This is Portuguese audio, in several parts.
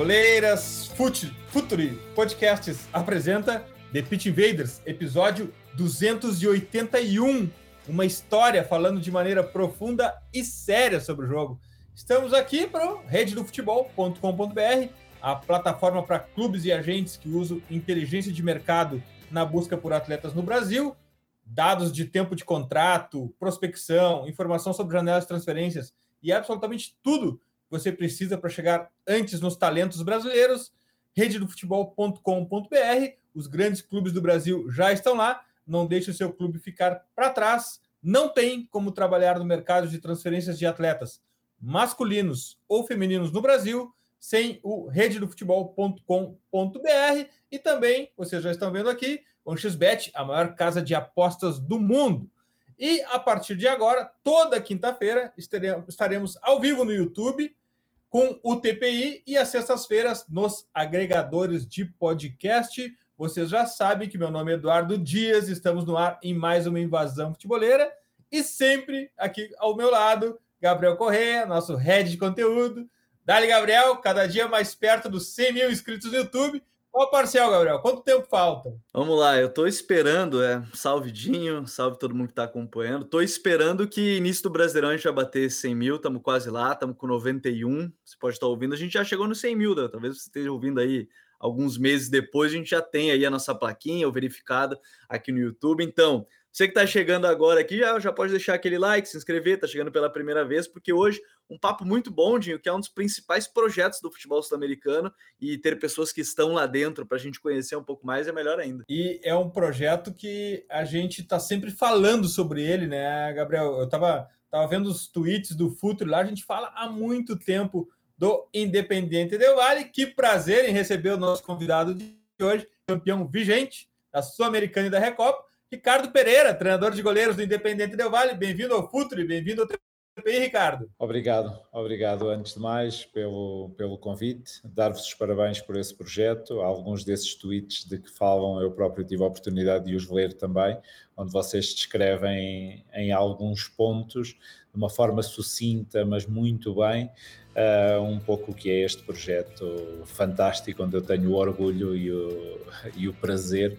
Futeboleiras! Fute, Futuri Podcasts apresenta The Pitch Invaders, episódio 281. Uma história falando de maneira profunda e séria sobre o jogo. Estamos aqui para o rededofutebol.com.br, a plataforma para clubes e agentes que usam inteligência de mercado na busca por atletas no Brasil, dados de tempo de contrato, prospecção, informação sobre janelas de transferências e absolutamente tudo você precisa para chegar antes nos talentos brasileiros. rededofutebol.com.br. Os grandes clubes do Brasil já estão lá. Não deixe o seu clube ficar para trás. Não tem como trabalhar no mercado de transferências de atletas masculinos ou femininos no Brasil sem o rededofutebol.com.br e também, vocês já estão vendo aqui, o XBet, a maior casa de apostas do mundo. E a partir de agora, toda quinta-feira, estaremos ao vivo no YouTube com o TPI e às sextas-feiras nos agregadores de podcast. Vocês já sabem que meu nome é Eduardo Dias, estamos no ar em mais uma invasão futeboleira e sempre aqui ao meu lado, Gabriel Corrêa, nosso head de conteúdo. Dali, Gabriel, cada dia mais perto dos 100 mil inscritos no YouTube. Qual parcial, Gabriel? Quanto tempo falta? Vamos lá, eu tô esperando, é, salve Dinho, salve todo mundo que tá acompanhando. Tô esperando que início do Brasileirão a gente já bater 100 mil, estamos quase lá, estamos com 91. Você pode estar ouvindo, a gente já chegou no 100 mil, né? talvez você esteja ouvindo aí alguns meses depois, a gente já tem aí a nossa plaquinha verificada aqui no YouTube. Então, você que está chegando agora aqui já, já pode deixar aquele like, se inscrever, está chegando pela primeira vez, porque hoje um papo muito bom, Dinho, que é um dos principais projetos do futebol sul-americano e ter pessoas que estão lá dentro para a gente conhecer um pouco mais é melhor ainda. E é um projeto que a gente está sempre falando sobre ele, né, Gabriel? Eu estava tava vendo os tweets do Futuro lá, a gente fala há muito tempo do Independente Del Vale. Que prazer em receber o nosso convidado de hoje, campeão vigente da Sul-Americana e da Recopa Ricardo Pereira, treinador de goleiros do Independente Del Vale. Bem-vindo ao Futre, bem-vindo ao TPI, Ricardo. Obrigado, obrigado antes de mais pelo, pelo convite, dar-vos os parabéns por esse projeto. Alguns desses tweets de que falam eu próprio tive a oportunidade de os ler também, onde vocês descrevem em alguns pontos, de uma forma sucinta, mas muito bem, uh, um pouco o que é este projeto fantástico, onde eu tenho o orgulho e o, e o prazer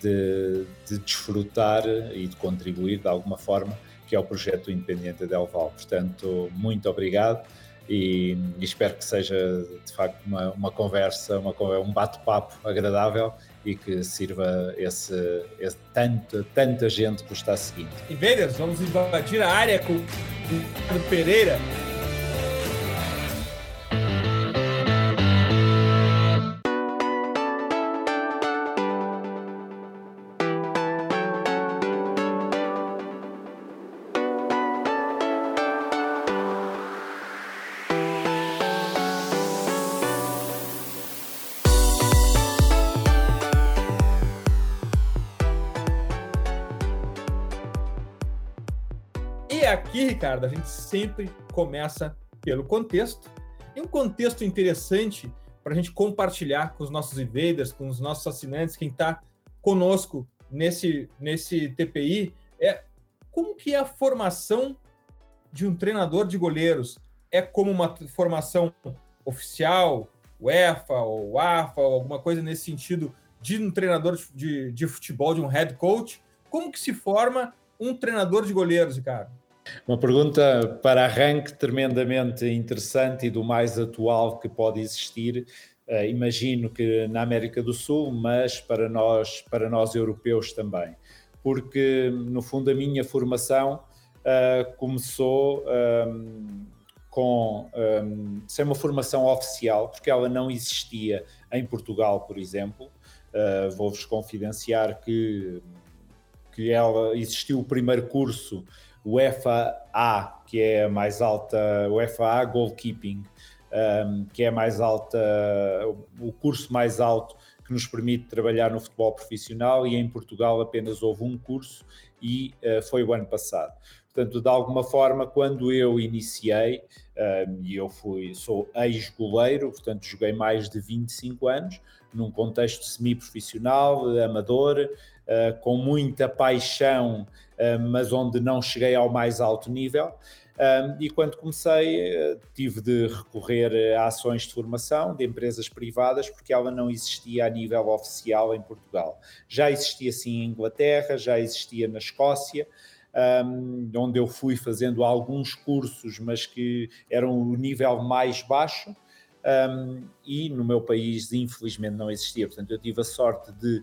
de, de desfrutar e de contribuir de alguma forma, que é o projeto Independente Del Val. Portanto, muito obrigado e, e espero que seja de facto uma, uma conversa, uma, um bate-papo agradável e que sirva esse, esse tanta, tanta gente que está seguindo. E Invaders, vamos invadir a área com o Pereira. Ricardo, a gente sempre começa pelo contexto. E um contexto interessante para a gente compartilhar com os nossos invaders, com os nossos assinantes, quem está conosco nesse, nesse TPI, é como que é a formação de um treinador de goleiros? É como uma formação oficial, UEFA ou AFA, ou alguma coisa nesse sentido de um treinador de, de futebol, de um head coach? Como que se forma um treinador de goleiros, Ricardo? Uma pergunta para arranque tremendamente interessante e do mais atual que pode existir. Uh, imagino que na América do Sul, mas para nós, para nós europeus também, porque no fundo a minha formação uh, começou um, ehm, com um, ehm, sem uma formação oficial, porque ela não existia em Portugal, por exemplo. Uh, Vou-vos confidenciar que que ela existiu o primeiro curso, o FAA, que é a mais alta, o FAA Goalkeeping, um, que é a mais alta, o curso mais alto que nos permite trabalhar no futebol profissional e em Portugal apenas houve um curso e uh, foi o ano passado. Portanto, de alguma forma, quando eu iniciei, e eu fui, sou ex-goleiro, portanto, joguei mais de 25 anos, num contexto semi-profissional, amador, uh, com muita paixão, mas onde não cheguei ao mais alto nível. Um, e quando comecei, uh, tive de recorrer a ações de formação de empresas privadas, porque ela não existia a nível oficial em Portugal. Já existia sim em Inglaterra, já existia na Escócia, um, onde eu fui fazendo alguns cursos, mas que eram o nível mais baixo. Um, e no meu país, infelizmente, não existia. Portanto, eu tive a sorte de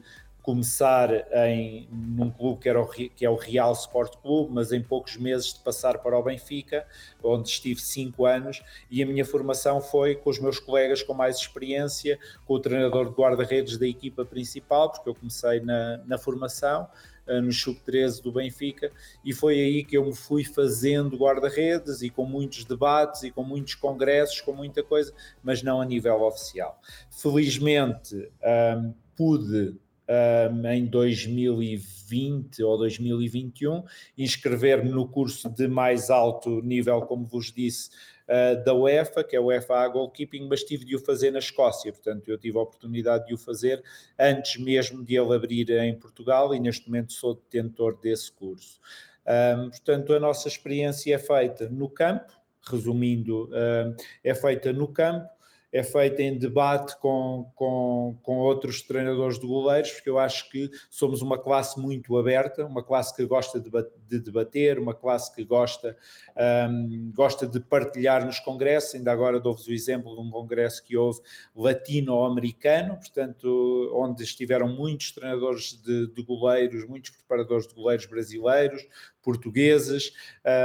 começar em, num clube que, era o, que é o Real Sport Clube, mas em poucos meses de passar para o Benfica, onde estive cinco anos, e a minha formação foi com os meus colegas com mais experiência, com o treinador de guarda-redes da equipa principal, porque eu comecei na, na formação, eh, no Sub-13 do Benfica, e foi aí que eu me fui fazendo guarda-redes e com muitos debates e com muitos congressos, com muita coisa, mas não a nível oficial. Felizmente um, pude um, em 2020 ou 2021 inscrever-me no curso de mais alto nível, como vos disse, uh, da UEFA, que é o UEFA Goalkeeping, mas tive de o fazer na Escócia, portanto eu tive a oportunidade de o fazer antes mesmo de ele abrir em Portugal e neste momento sou detentor desse curso. Um, portanto, a nossa experiência é feita no campo, resumindo, é feita no campo, é feita em debate com, com, com outros treinadores de goleiros, porque eu acho que somos uma classe muito aberta, uma classe que gosta de, de debater, uma classe que gosta, um, gosta de partilhar nos congressos. Ainda agora dou-vos o exemplo de um congresso que houve latino-americano, portanto, onde estiveram muitos treinadores de, de goleiros, muitos preparadores de goleiros brasileiros, portugueses,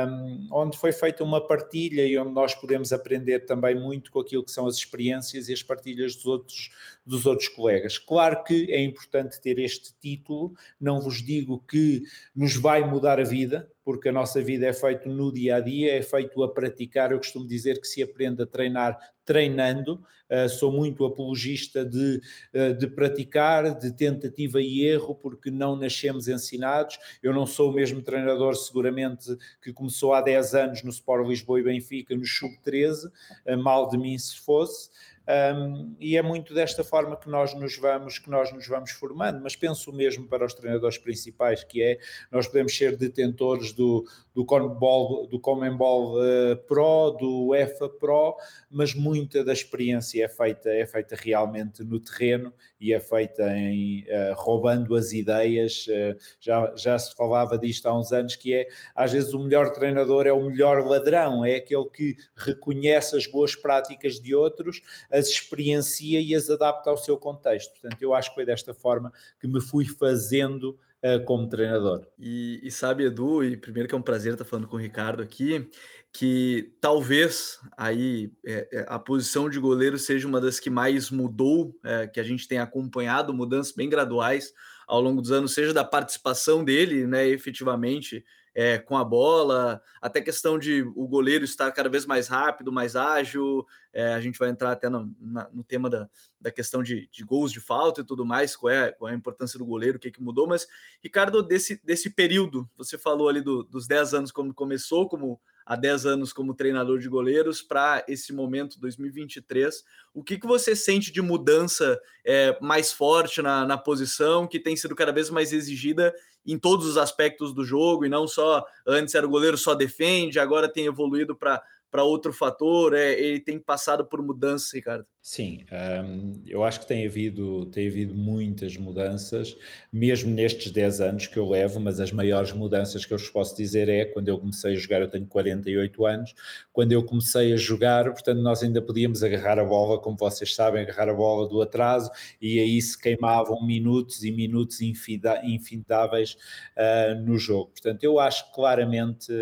um, onde foi feita uma partilha e onde nós podemos aprender também muito com aquilo que são as experiências e as partilhas dos outros, dos outros colegas. Claro que é importante ter este título, não vos digo que nos vai mudar a vida, porque a nossa vida é feita no dia a dia, é feito a praticar. Eu costumo dizer que se aprende a treinar treinando. Uh, sou muito apologista de, uh, de praticar, de tentativa e erro, porque não nascemos ensinados. Eu não sou o mesmo treinador, seguramente, que começou há 10 anos no Sport Lisboa e Benfica, no Sub-13, uh, mal de mim se fosse. Um, e é muito desta forma que nós nos vamos que nós nos vamos formando, mas penso mesmo para os treinadores principais que é nós podemos ser detentores do do Conmebol, do Conmebol uh, Pro, do EFA Pro, mas muita da experiência é feita é feita realmente no terreno e é feita em uh, roubando as ideias. Uh, já já se falava disto há uns anos que é às vezes o melhor treinador é o melhor ladrão, é aquele que reconhece as boas práticas de outros as experiencia e as adapta ao seu contexto. Portanto, eu acho que foi desta forma que me fui fazendo uh, como treinador. E, e, sabe, Edu, e primeiro que é um prazer estar falando com o Ricardo aqui, que talvez aí é, é, a posição de goleiro seja uma das que mais mudou, é, que a gente tem acompanhado mudanças bem graduais ao longo dos anos, seja da participação dele, né, efetivamente, é, com a bola, até questão de o goleiro estar cada vez mais rápido, mais ágil. É, a gente vai entrar até no, na, no tema da, da questão de, de, gols de falta e tudo mais, qual é, qual é a importância do goleiro, o que, que mudou. Mas, Ricardo, desse, desse período, você falou ali do, dos 10 anos, como começou como há 10 anos como treinador de goleiros para esse momento 2023. O que, que você sente de mudança é, mais forte na, na posição, que tem sido cada vez mais exigida em todos os aspectos do jogo, e não só antes era o goleiro só defende, agora tem evoluído para outro fator? É, ele tem passado por mudanças, Ricardo? Sim, um, eu acho que tem havido, tem havido muitas mudanças, mesmo nestes 10 anos que eu levo, mas as maiores mudanças que eu vos posso dizer é quando eu comecei a jogar, eu tenho 48 anos, quando eu comecei a jogar, portanto, nós ainda podíamos agarrar a bola, como vocês sabem, agarrar a bola do atraso, e aí se queimavam minutos e minutos infindáveis uh, no jogo. Portanto, eu acho claramente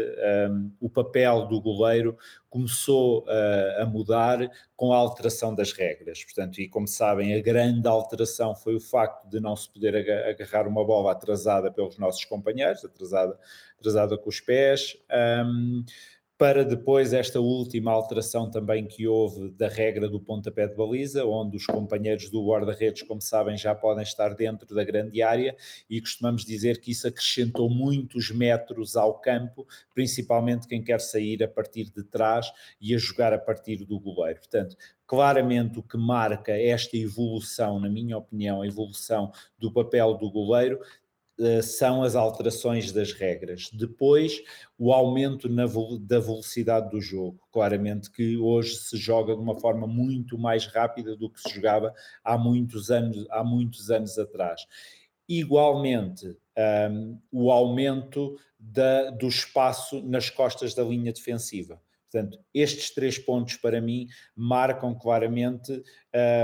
um, o papel do goleiro começou uh, a mudar com a alteração das regras. Portanto, e como sabem, a grande alteração foi o facto de não se poder agarrar uma bola atrasada pelos nossos companheiros, atrasada, atrasada com os pés. Um, para depois esta última alteração também que houve da regra do pontapé de baliza, onde os companheiros do guarda-redes, como sabem, já podem estar dentro da grande área e costumamos dizer que isso acrescentou muitos metros ao campo, principalmente quem quer sair a partir de trás e a jogar a partir do goleiro. Portanto, claramente o que marca esta evolução, na minha opinião, a evolução do papel do goleiro, são as alterações das regras. Depois, o aumento da velocidade do jogo. Claramente que hoje se joga de uma forma muito mais rápida do que se jogava há muitos anos, há muitos anos atrás. Igualmente, um, o aumento da, do espaço nas costas da linha defensiva. Portanto, estes três pontos para mim marcam claramente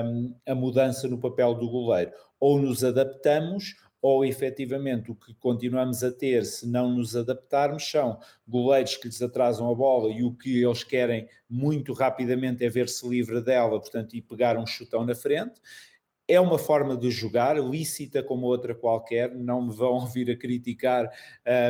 um, a mudança no papel do goleiro. Ou nos adaptamos ou efetivamente o que continuamos a ter se não nos adaptarmos são goleiros que lhes atrasam a bola e o que eles querem muito rapidamente é ver-se livre dela, portanto, e pegar um chutão na frente. É uma forma de jogar, lícita como outra qualquer, não me vão vir a criticar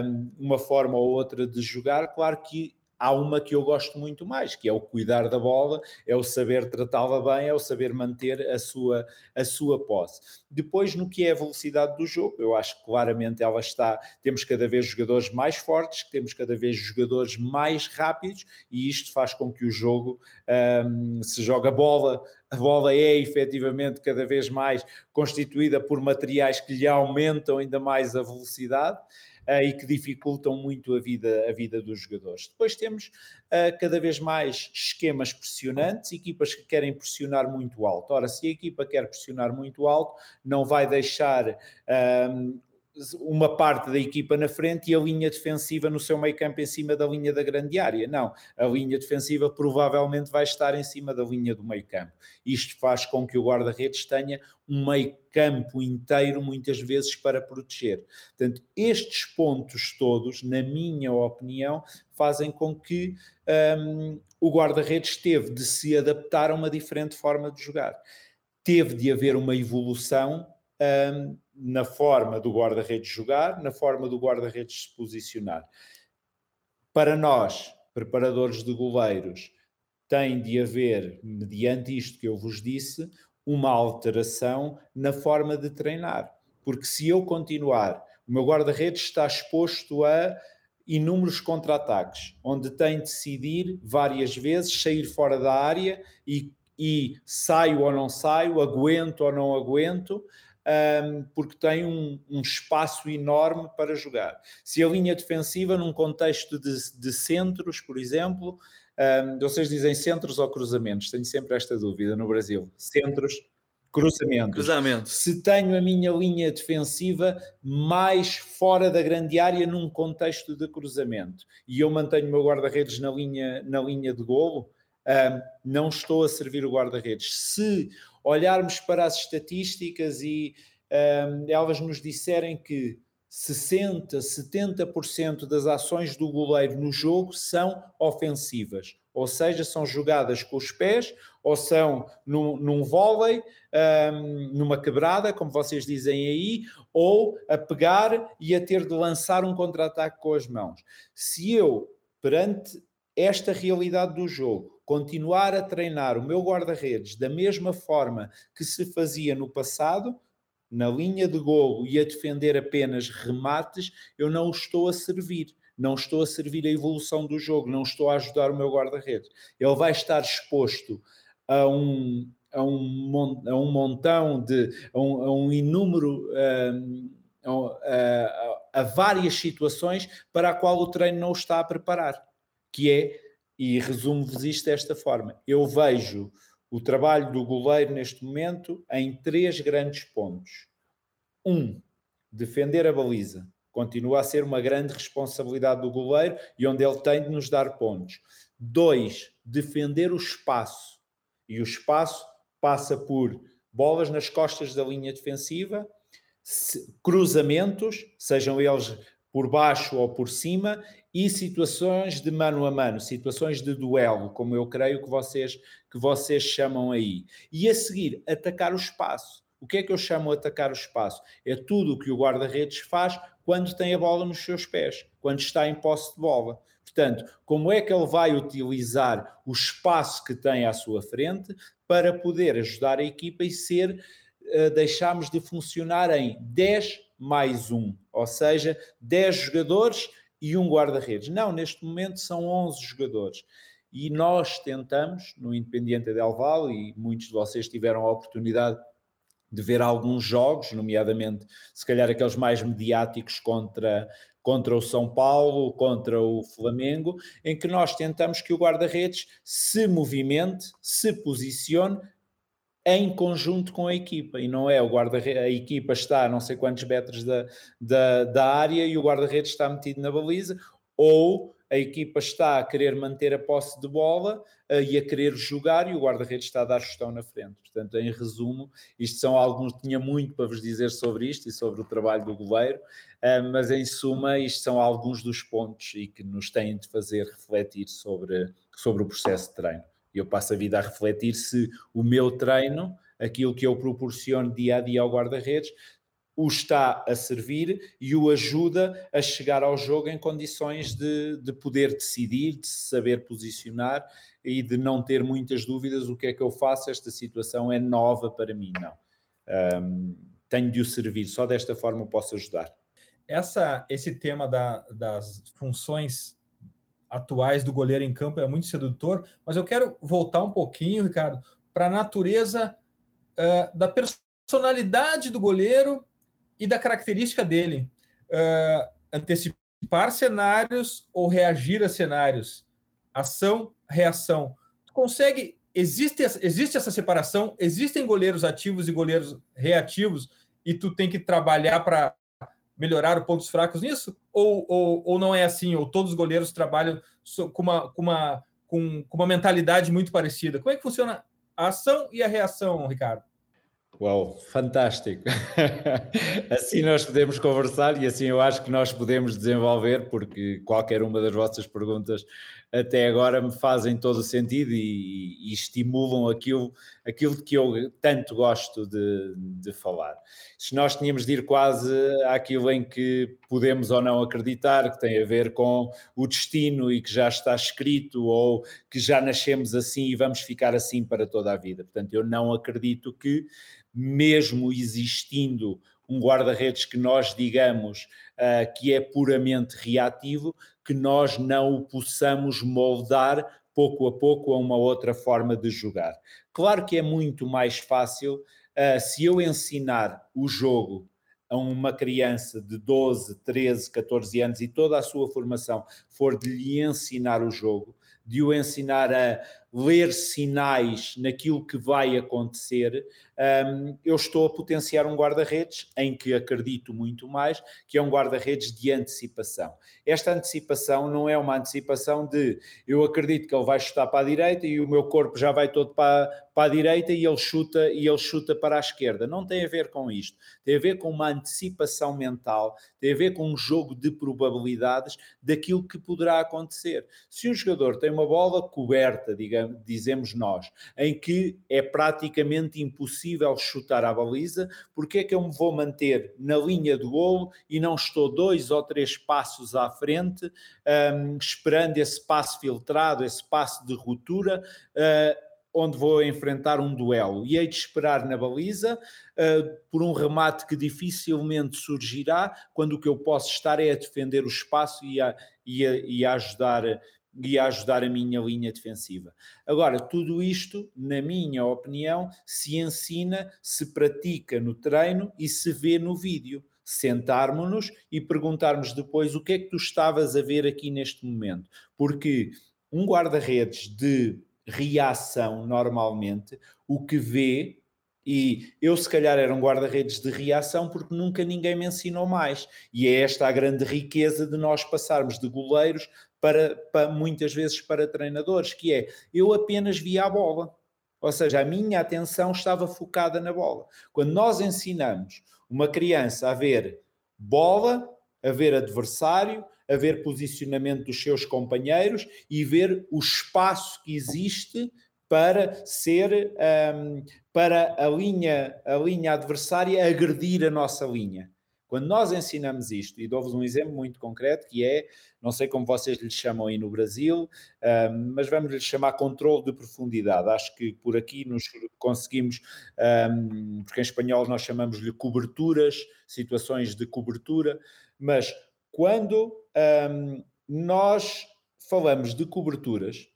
um, uma forma ou outra de jogar. Claro que há uma que eu gosto muito mais, que é o cuidar da bola, é o saber tratá-la bem, é o saber manter a sua, a sua posse. Depois, no que é a velocidade do jogo, eu acho que claramente ela está. Temos cada vez jogadores mais fortes, temos cada vez jogadores mais rápidos, e isto faz com que o jogo um, se joga bola. A bola é efetivamente cada vez mais constituída por materiais que lhe aumentam ainda mais a velocidade e que dificultam muito a vida, a vida dos jogadores. Depois temos uh, cada vez mais esquemas pressionantes, equipas que querem pressionar muito alto. Ora, se a equipa quer pressionar muito alto, não vai deixar uh, uma parte da equipa na frente e a linha defensiva no seu meio campo em cima da linha da grande área. Não, a linha defensiva provavelmente vai estar em cima da linha do meio campo. Isto faz com que o guarda-redes tenha um meio campo inteiro, muitas vezes, para proteger. Portanto, estes pontos todos, na minha opinião, fazem com que um, o guarda-redes teve de se adaptar a uma diferente forma de jogar. Teve de haver uma evolução um, na forma do guarda-redes jogar, na forma do guarda-redes se posicionar. Para nós, preparadores de goleiros, tem de haver, mediante isto que eu vos disse, uma alteração na forma de treinar. Porque se eu continuar, o meu guarda-redes está exposto a inúmeros contra-ataques, onde tem de decidir várias vezes sair fora da área e, e saio ou não saio, aguento ou não aguento, um, porque tem um, um, espaço enorme para jogar. Se a linha defensiva, num contexto de, de centros, por exemplo, um, vocês dizem centros ou cruzamentos? Tenho sempre esta dúvida no Brasil. Centros, cruzamentos. Cruzamento. Se tenho a minha linha defensiva mais fora da grande área num contexto de cruzamento e eu mantenho o meu guarda-redes na linha, na linha de golo, um, não estou a servir o guarda-redes. Se olharmos para as estatísticas e um, elas nos disserem que 60, 70% das ações do goleiro no jogo são ofensivas, ou seja, são jogadas com os pés, ou são num, num vôlei, um, numa quebrada, como vocês dizem aí, ou a pegar e a ter de lançar um contra-ataque com as mãos. Se eu, perante esta realidade do jogo, continuar a treinar o meu guarda-redes da mesma forma que se fazia no passado, na linha de golo e a defender apenas remates, eu não o estou a servir. Não estou a servir a evolução do jogo, não estou a ajudar o meu guarda-redes. Ele vai estar exposto a um, a um, a um montão de. a um, a um inúmero. Um, a, a, várias situações para a qual o treino não está a preparar, que é, e resumo-vos isto desta forma, eu vejo o trabalho do goleiro neste momento em três grandes pontos. Um, defender a baliza. Continua a ser uma grande responsabilidade do goleiro e onde ele tem de nos dar pontos. Dois, defender o espaço. E o espaço passa por bolas nas costas da linha defensiva, cruzamentos, sejam eles por baixo ou por cima, e situações de mano a mano, situações de duelo, como eu creio que vocês, que vocês chamam aí. E a seguir, atacar o espaço. O que é que eu chamo de atacar o espaço? É tudo o que o guarda-redes faz quando tem a bola nos seus pés, quando está em posse de bola. Portanto, como é que ele vai utilizar o espaço que tem à sua frente para poder ajudar a equipa e ser, uh, deixarmos de funcionar em 10 mais 1, ou seja, 10 jogadores e um guarda-redes. Não, neste momento são 11 jogadores. E nós tentamos, no Independiente Del Valle, e muitos de vocês tiveram a oportunidade de ver alguns jogos, nomeadamente, se calhar aqueles mais mediáticos contra, contra o São Paulo, contra o Flamengo, em que nós tentamos que o guarda-redes se movimente, se posicione em conjunto com a equipa, e não é o guarda a equipa está a não sei quantos metros da, da, da área e o guarda-redes está metido na baliza, ou a equipa está a querer manter a posse de bola uh, e a querer jogar e o guarda-redes está a dar gestão na frente. Portanto, em resumo, isto são alguns, tinha muito para vos dizer sobre isto e sobre o trabalho do goleiro, uh, mas em suma, isto são alguns dos pontos e que nos têm de fazer refletir sobre, sobre o processo de treino eu passo a vida a refletir se o meu treino, aquilo que eu proporciono dia a dia ao guarda-redes, o está a servir e o ajuda a chegar ao jogo em condições de, de poder decidir, de se saber posicionar e de não ter muitas dúvidas o que é que eu faço, esta situação é nova para mim, não. Um, tenho de o servir, só desta forma posso ajudar. Essa, esse tema da, das funções atuais do goleiro em campo é muito sedutor, mas eu quero voltar um pouquinho, Ricardo, para a natureza uh, da personalidade do goleiro e da característica dele. Uh, antecipar cenários ou reagir a cenários. Ação, reação. Tu consegue. Existe, existe essa separação? Existem goleiros ativos e goleiros reativos, e tu tem que trabalhar para melhorar os pontos fracos nisso? Ou, ou, ou não é assim? Ou todos os goleiros trabalham com uma, com, uma, com, com uma mentalidade muito parecida? Como é que funciona a ação e a reação, Ricardo? Uau, fantástico! assim nós podemos conversar e assim eu acho que nós podemos desenvolver, porque qualquer uma das vossas perguntas até agora me fazem todo o sentido e, e estimulam aquilo, aquilo que eu tanto gosto de, de falar. Se nós tínhamos de ir quase àquilo em que podemos ou não acreditar, que tem a ver com o destino e que já está escrito, ou que já nascemos assim e vamos ficar assim para toda a vida. Portanto, eu não acredito que mesmo existindo um guarda-redes que nós digamos uh, que é puramente reativo, que nós não o possamos moldar pouco a pouco a uma outra forma de jogar. Claro que é muito mais fácil uh, se eu ensinar o jogo a uma criança de 12, 13, 14 anos e toda a sua formação for de lhe ensinar o jogo, de o ensinar a ler sinais naquilo que vai acontecer, um, eu estou a potenciar um guarda-redes em que acredito muito mais, que é um guarda-redes de antecipação. Esta antecipação não é uma antecipação de eu acredito que ele vai chutar para a direita e o meu corpo já vai todo para, para a direita e ele chuta e ele chuta para a esquerda. Não tem a ver com isto. Tem a ver com uma antecipação mental, tem a ver com um jogo de probabilidades daquilo que poderá acontecer. Se um jogador tem uma bola coberta, digamos, dizemos nós, em que é praticamente impossível possível chutar à baliza, porque é que eu me vou manter na linha do golo e não estou dois ou três passos à frente, um, esperando esse passo filtrado, esse passo de ruptura, uh, onde vou enfrentar um duelo. E hei de esperar na baliza uh, por um remate que dificilmente surgirá, quando o que eu posso estar é a defender o espaço e a, e a, e a ajudar e a ajudar a minha linha defensiva. Agora, tudo isto, na minha opinião, se ensina, se pratica no treino e se vê no vídeo. Sentarmos-nos e perguntarmos depois o que é que tu estavas a ver aqui neste momento. Porque um guarda-redes de reação, normalmente, o que vê e eu, se calhar, era um guarda-redes de reação porque nunca ninguém me ensinou mais. E é esta a grande riqueza de nós passarmos de goleiros para, para, muitas vezes para treinadores, que é eu apenas via a bola. Ou seja, a minha atenção estava focada na bola. Quando nós ensinamos uma criança a ver bola a ver adversário, a ver posicionamento dos seus companheiros e ver o espaço que existe para ser um, para a linha, a linha adversária agredir a nossa linha. Quando nós ensinamos isto, e dou-vos um exemplo muito concreto, que é, não sei como vocês lhe chamam aí no Brasil, um, mas vamos lhe chamar controle de profundidade. Acho que por aqui nos conseguimos, um, porque em espanhol nós chamamos-lhe coberturas, situações de cobertura, mas quando um, nós falamos de coberturas,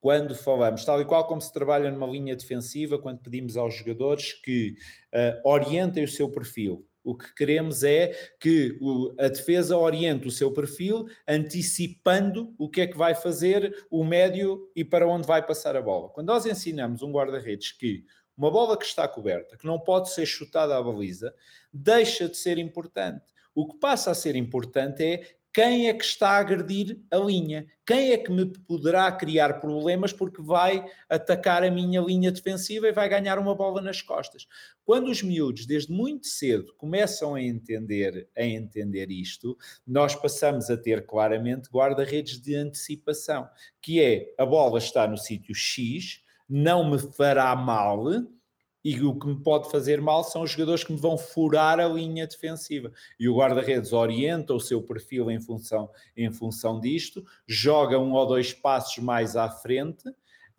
quando falamos, tal e qual como se trabalha numa linha defensiva, quando pedimos aos jogadores que uh, orientem o seu perfil. O que queremos é que o, a defesa oriente o seu perfil, antecipando o que é que vai fazer o médio e para onde vai passar a bola. Quando nós ensinamos um guarda-redes que uma bola que está coberta, que não pode ser chutada à baliza, deixa de ser importante. O que passa a ser importante é quem é que está a agredir a linha, quem é que me poderá criar problemas porque vai atacar a minha linha defensiva e vai ganhar uma bola nas costas. Quando os miúdos, desde muito cedo, começam a entender, a entender isto, nós passamos a ter claramente guarda-redes de antecipação, que é a bola está no sítio X, não me fará mal, e o que me pode fazer mal são os jogadores que me vão furar a linha defensiva. E o guarda-redes orienta o seu perfil em função, em função disto, joga um ou dois passos mais à frente.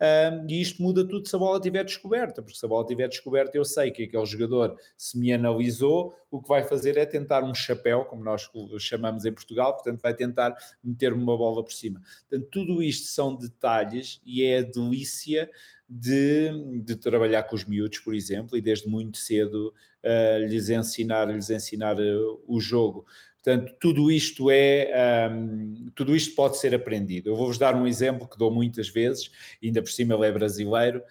Um, e isto muda tudo se a bola estiver descoberta, porque se a bola estiver descoberta, eu sei que aquele jogador, se me analisou, o que vai fazer é tentar um chapéu, como nós chamamos em Portugal, portanto, vai tentar meter-me uma bola por cima. Portanto, tudo isto são detalhes e é a delícia de, de, trabalhar com os miúdos, por exemplo, e desde muito cedo uh, lhes ensinar, lhes ensinar uh, o jogo. Portanto, tudo isto é, um, tudo isto pode ser aprendido. Eu vou-vos dar um exemplo que dou muitas vezes, ainda por cima ele é brasileiro,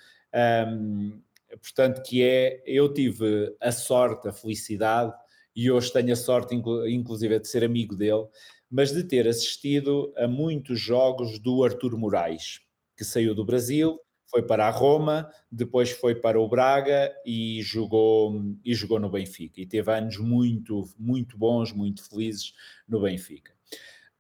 um, portanto, que é, eu tive a sorte, a felicidade, e hoje tenho a sorte, inclusive, de ser amigo dele, mas de ter assistido a muitos jogos do Artur Moraes, que saiu do Brasil, foi para a Roma, depois foi para o Braga e jogou, e jogou no Benfica. E teve anos muito, muito bons, muito felizes no Benfica.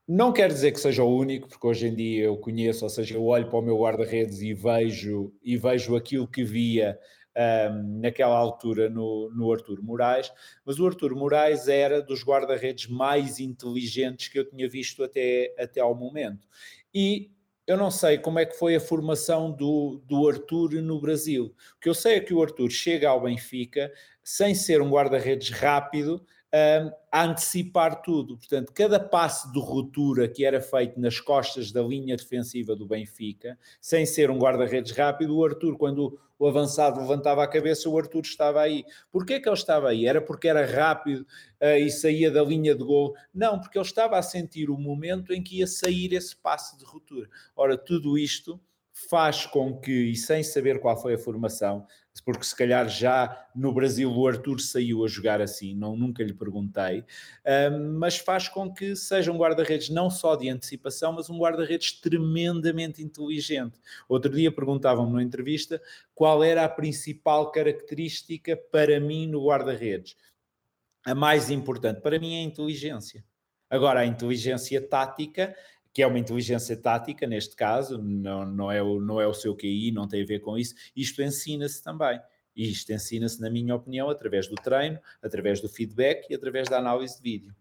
Não quer dizer que seja o único, porque hoje em dia eu conheço, ou seja, eu olho para o meu guarda-redes e vejo, e vejo aquilo que via um, naquela altura no, no Artur Moraes, mas o Artur Moraes era dos guarda-redes mais inteligentes que eu tinha visto até, até ao momento. E eu não sei como é que foi a formação do, do Arthur no Brasil. O que eu sei é que o Arthur chega ao Benfica sem ser um guarda-redes rápido, um, a antecipar tudo. Portanto, cada passe de ruptura que era feito nas costas da linha defensiva do Benfica, sem ser um guarda-redes rápido, o Arthur, quando o avançado levantava a cabeça, o Arthur estava aí. Porquê que ele estava aí? Era porque era rápido uh, e saía da linha de gol? Não, porque ele estava a sentir o momento em que ia sair esse passe de ruptura. Ora, tudo isto faz com que, e sem saber qual foi a formação, porque se calhar já no Brasil o Arthur saiu a jogar assim, não, nunca lhe perguntei, mas faz com que seja um guarda-redes não só de antecipação, mas um guarda-redes tremendamente inteligente. Outro dia perguntavam-me numa entrevista qual era a principal característica para mim no guarda-redes. A mais importante para mim é a inteligência. Agora, a inteligência tática que é uma inteligência tática, neste caso, não, não, é o, não é o seu QI, não tem a ver com isso. Isto ensina-se também. Isto ensina-se, na minha opinião, através do treino, através do feedback e através da análise de vídeo.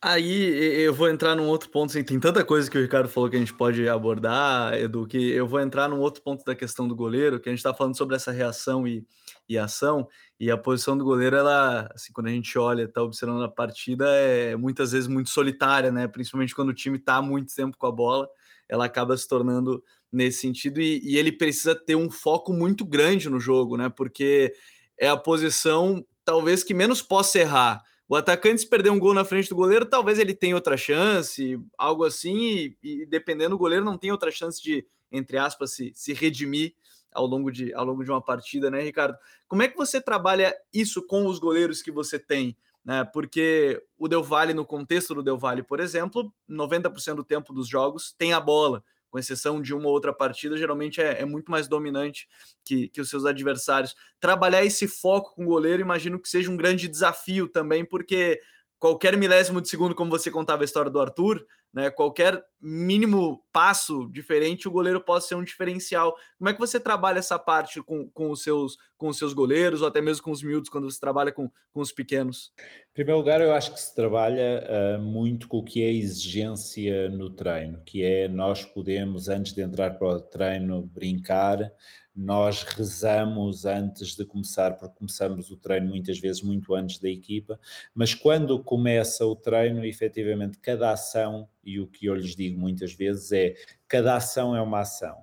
Aí eu vou entrar num outro ponto, assim, tem tanta coisa que o Ricardo falou que a gente pode abordar, Edu, que eu vou entrar num outro ponto da questão do goleiro, que a gente está falando sobre essa reação e, e ação, e a posição do goleiro, ela, assim, quando a gente olha, está observando a partida, é muitas vezes muito solitária, né? Principalmente quando o time está muito tempo com a bola, ela acaba se tornando nesse sentido, e, e ele precisa ter um foco muito grande no jogo, né? Porque é a posição talvez que menos possa errar o atacante, se perder um gol na frente do goleiro, talvez ele tenha outra chance, algo assim, e, e dependendo do goleiro, não tem outra chance de, entre aspas, se, se redimir ao longo, de, ao longo de uma partida, né, Ricardo? Como é que você trabalha isso com os goleiros que você tem? Né? Porque o Del Valle, no contexto do Del Valle, por exemplo, 90% do tempo dos jogos tem a bola com exceção de uma ou outra partida, geralmente é, é muito mais dominante que, que os seus adversários. Trabalhar esse foco com o goleiro, imagino que seja um grande desafio também, porque qualquer milésimo de segundo, como você contava a história do Arthur, né? Qualquer mínimo passo diferente, o goleiro pode ser um diferencial. Como é que você trabalha essa parte com, com, os, seus, com os seus goleiros, ou até mesmo com os miúdos, quando você trabalha com, com os pequenos? Em primeiro lugar, eu acho que se trabalha uh, muito com o que é exigência no treino, que é nós podemos, antes de entrar para o treino, brincar, nós rezamos antes de começar, porque começamos o treino muitas vezes muito antes da equipa, mas quando começa o treino, efetivamente, cada ação, e o que eu lhes digo muitas vezes é, cada ação é uma ação.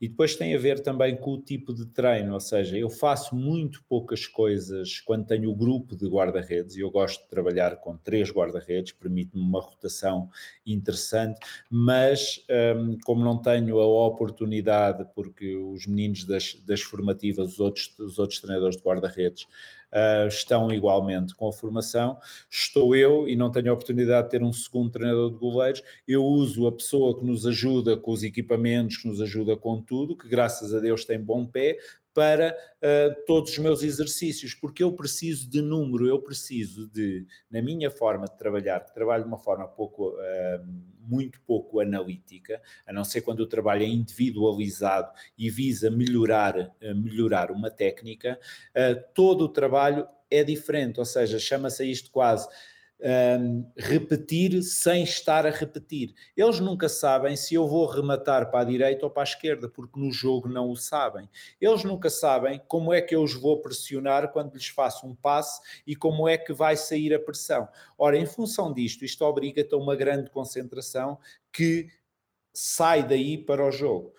E depois tem a ver também com o tipo de treino, ou seja, eu faço muito poucas coisas quando tenho o grupo de guarda-redes, e eu gosto de trabalhar com três guarda-redes, permite-me uma rotação interessante, mas um, como não tenho a oportunidade, porque os meninos das, das formativas, os outros, os outros treinadores de guarda-redes, uh, estão igualmente com a formação. Estou eu e não tenho a oportunidade de ter um segundo treinador de goleiros. Eu uso a pessoa que nos ajuda com os equipamentos, que nos ajuda com tudo, que graças a Deus tem bom pé, para uh, todos os meus exercícios, porque eu preciso de número, eu preciso de, na minha forma de trabalhar, que trabalho de uma forma pouco, uh, muito pouco analítica, a não ser quando o trabalho é individualizado e visa melhorar, uh, melhorar uma técnica, todo o trabalho é diferente, ou seja, chama-se isto quase um, repetir sem estar a repetir. Eles nunca sabem se eu vou rematar para a direita ou para a esquerda, porque no jogo não o sabem. Eles nunca sabem como é que eu os vou pressionar quando lhes faço um passe e como é que vai sair a pressão. Ora, em função disto, isto obriga-te a uma grande concentração que sai daí para o jogo.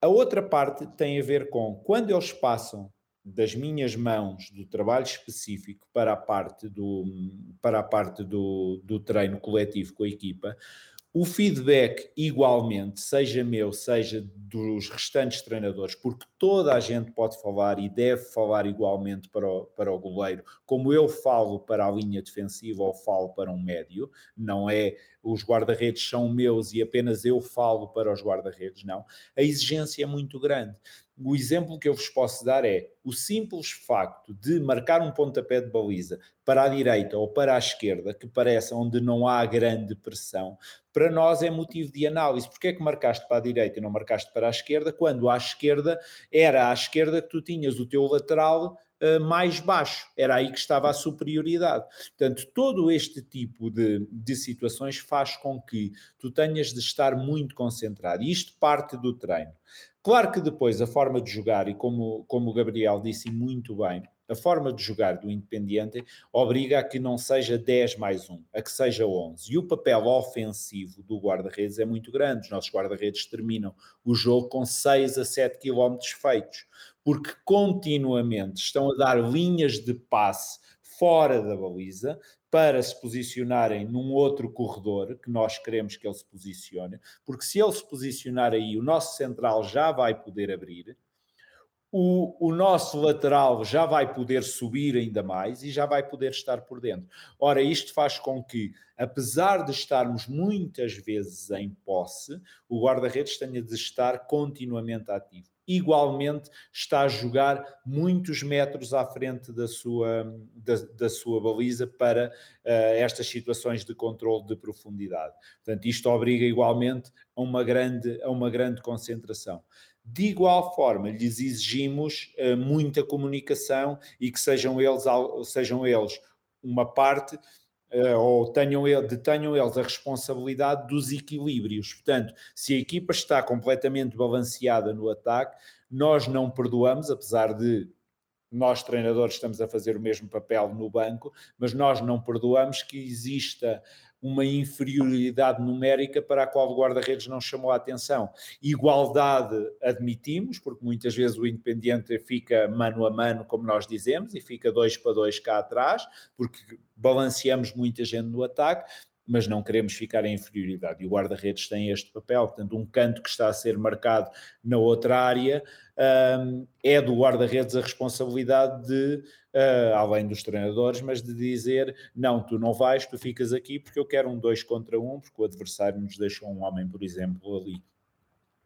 A outra parte tem a ver com quando eles passam das minhas mãos do trabalho específico para a parte do, para a parte do, do treino coletivo com a equipa, o feedback, igualmente, seja meu, seja dos restantes treinadores, porque toda a gente pode falar e deve falar igualmente para o, para o goleiro, como eu falo para a linha defensiva ou falo para um médio, não é os guarda-redes são meus e apenas eu falo para os guarda-redes, não. A exigência é muito grande. O exemplo que eu vos posso dar é o simples facto de marcar um pontapé de baliza para a direita ou para a esquerda, que parece onde não há grande pressão, para nós é motivo de análise. Porquê é que marcaste para a direita e não marcaste para a esquerda, quando à esquerda era à esquerda que tu tinhas o teu lateral mais baixo, era aí que estava a superioridade. Portanto, todo este tipo de, de situações faz com que tu tenhas de estar muito concentrado. E isto parte do treino. Claro que depois a forma de jogar, e como, como o Gabriel disse muito bem, a forma de jogar do Independiente obriga a que não seja 10 mais 1, a que seja 11. E o papel ofensivo do guarda-redes é muito grande. Os nossos guarda-redes terminam o jogo com 6 a 7 quilómetros feitos, porque continuamente estão a dar linhas de passe fora da baliza, para se posicionarem num outro corredor que nós queremos que ele se posicione, porque se ele se posicionar aí, o nosso central já vai poder abrir, o, o nosso lateral já vai poder subir ainda mais e já vai poder estar por dentro. Ora, isto faz com que, apesar de estarmos muitas vezes em posse, o guarda-redes tenha de estar continuamente ativo igualmente está a jogar muitos metros à frente da sua, da, da sua baliza para uh, estas situações de controle de profundidade. Portanto, isto obriga igualmente a uma grande, a uma grande concentração. De igual forma, lhes exigimos uh, muita comunicação e que sejam eles, sejam eles uma parte ou tenham, detenham eles a responsabilidade dos equilíbrios. Portanto, se a equipa está completamente balanceada no ataque, nós não perdoamos, apesar de nós treinadores estamos a fazer o mesmo papel no banco, mas nós não perdoamos que exista uma inferioridade numérica para a qual o guarda-redes não chamou a atenção. Igualdade admitimos, porque muitas vezes o Independiente fica mano a mano, como nós dizemos, e fica dois para dois cá atrás, porque balanceamos muita gente no ataque, mas não queremos ficar em inferioridade. E o guarda-redes tem este papel, portanto, um canto que está a ser marcado na outra área um, é do guarda-redes a responsabilidade de, uh, além dos treinadores, mas de dizer: não, tu não vais, tu ficas aqui porque eu quero um dois contra um, porque o adversário nos deixou um homem, por exemplo, ali.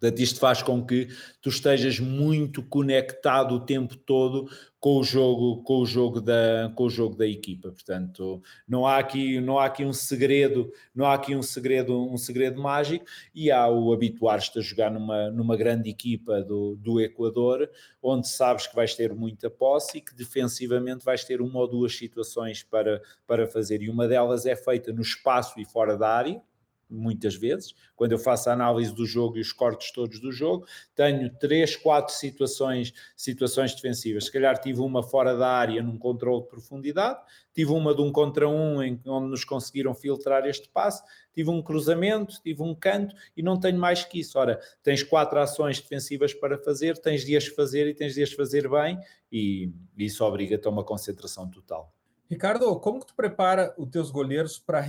Portanto, isto faz com que tu estejas muito conectado o tempo todo com o jogo, com o jogo da, com o jogo da equipa. Portanto, não há aqui, não há aqui um segredo, não há aqui um segredo, um segredo mágico e há o habituar-te a jogar numa, numa grande equipa do, do Equador, onde sabes que vais ter muita posse e que defensivamente vais ter uma ou duas situações para, para fazer. E uma delas é feita no espaço e fora da área muitas vezes, quando eu faço a análise do jogo e os cortes todos do jogo, tenho três, quatro situações, situações defensivas. Se calhar tive uma fora da área num controle de profundidade, tive uma de um contra um em onde nos conseguiram filtrar este passe, tive um cruzamento, tive um canto e não tenho mais que isso. Ora, tens quatro ações defensivas para fazer, tens de as fazer e tens de as fazer bem e isso obriga-te a uma concentração total. Ricardo, como que tu prepara os teus goleiros para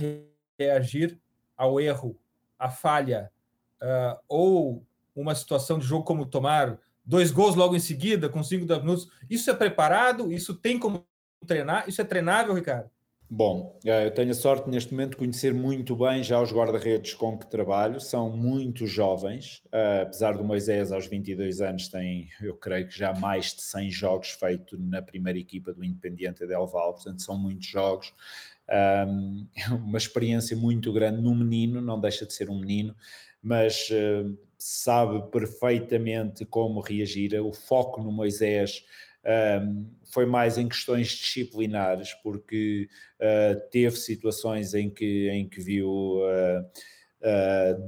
reagir ao erro, à falha, uh, ou uma situação de jogo como tomar dois gols logo em seguida, com 5 minutos, isso é preparado? Isso tem como treinar? Isso é treinável, Ricardo? Bom, eh, eu tenho a sorte neste momento de conhecer muito bem já os guarda-redes com que trabalho, são muito jovens, uh, apesar do Moisés aos 22 anos tem, eu creio que já mais de 100 jogos feitos na primeira equipa do Independiente Del Val, portanto são muitos jogos, um, uma experiência muito grande no menino, não deixa de ser um menino, mas uh, sabe perfeitamente como reagir. O foco no Moisés um, foi mais em questões disciplinares, porque uh, teve situações em que, em que viu uh,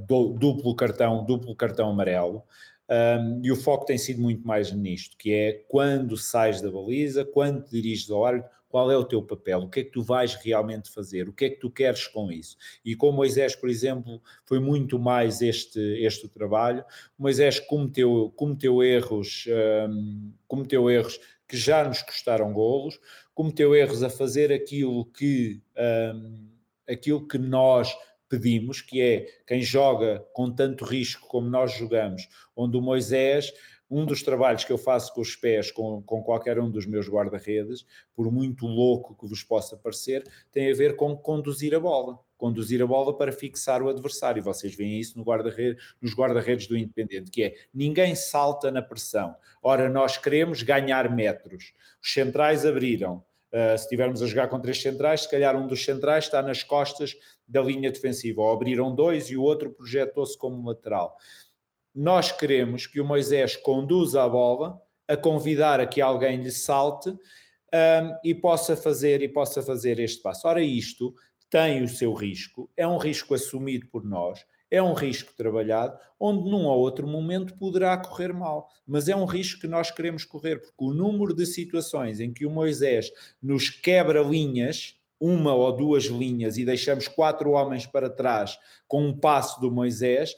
duplo cartão, duplo cartão amarelo. Um, e o foco tem sido muito mais nisto, que é quando sais da baliza, quando te diriges ao árbitro, qual é o teu papel, o que é que tu vais realmente fazer, o que é que tu queres com isso. E com Moisés, por exemplo, foi muito mais este, este trabalho. Moisés cometeu, cometeu erros, um, cometeu erros que já nos custaram golos, cometeu erros a fazer aquilo que, um, aquilo que nós pedimos, que é quem joga com tanto risco como nós jogamos, onde o Moisés um dos trabalhos que eu faço com os pés, com, com qualquer um dos meus guarda-redes, por muito louco que vos possa parecer, tem a ver com conduzir a bola. Conduzir a bola para fixar o adversário. Vocês veem isso no guarda nos guarda-redes do Independente, que é ninguém salta na pressão. Ora, nós queremos ganhar metros. Os centrais abriram. Uh, se estivermos a jogar com três centrais, se calhar um dos centrais está nas costas da linha defensiva, ou abriram dois e o outro projetou-se como lateral nós queremos que o Moisés conduza a bola a convidar a que alguém lhe salte um, e possa fazer e possa fazer este passo. Ora, isto tem o seu risco, é um risco assumido por nós, é um risco trabalhado, onde num ou outro momento poderá correr mal, mas é um risco que nós queremos correr, porque o número de situações em que o Moisés nos quebra linhas uma ou duas linhas e deixamos quatro homens para trás com um passo do Moisés,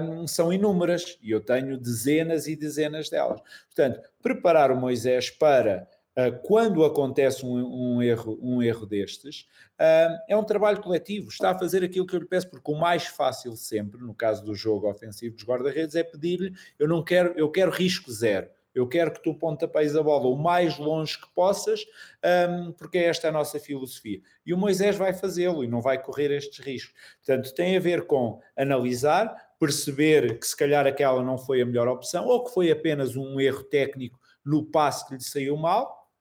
um, são inúmeras e eu tenho dezenas e dezenas delas. Portanto, preparar o Moisés para uh, quando acontece um, um, erro, um erro destes, uh, é um trabalho coletivo, está a fazer aquilo que eu lhe peço, porque o mais fácil sempre, no caso do jogo ofensivo dos guarda-redes, é pedir-lhe, eu não quero, eu quero risco zero eu quero que tu pontapeies a bola o mais longe que possas, um, porque esta é a nossa filosofia. E o Moisés vai fazê-lo e não vai correr estes riscos. Portanto, tem a ver com analisar, perceber que se calhar aquela não foi a melhor opção ou que foi apenas um erro técnico no passo que lhe saiu mal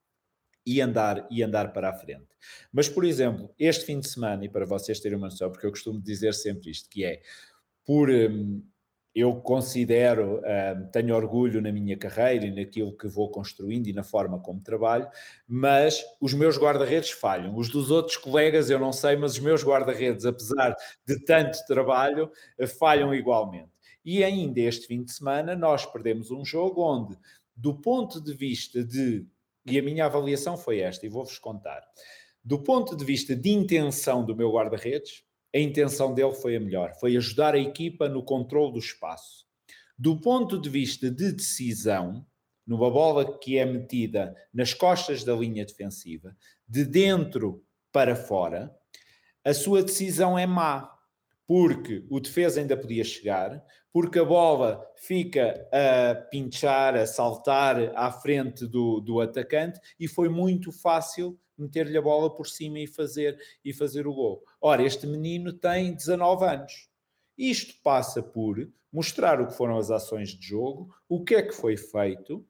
e andar, e andar para a frente. Mas, por exemplo, este fim de semana, e para vocês terem uma noção, porque eu costumo dizer sempre isto, que é por. Um, eu considero, uh, tenho orgulho na minha carreira e naquilo que vou construindo e na forma como trabalho, mas os meus guarda-redes falham. Os dos outros colegas eu não sei, mas os meus guarda-redes, apesar de tanto trabalho, uh, falham igualmente. E ainda este fim de semana nós perdemos um jogo onde, do ponto de vista de, e a minha avaliação foi esta, e vou-vos contar, do ponto de vista de intenção do meu guarda-redes, a intenção dele foi a melhor, foi ajudar a equipa no controle do espaço. Do ponto de vista de decisão, numa bola que é metida nas costas da linha defensiva, de dentro para fora, a sua decisão é má, porque o defesa ainda podia chegar, porque a bola fica a pinchar, a saltar à frente do, do atacante e foi muito fácil meter-lhe a bola por cima e fazer, e fazer o gol. Ora, este menino tem 19 anos Isto passa por mostrar o que foram as ações de jogo, o que é que foi feito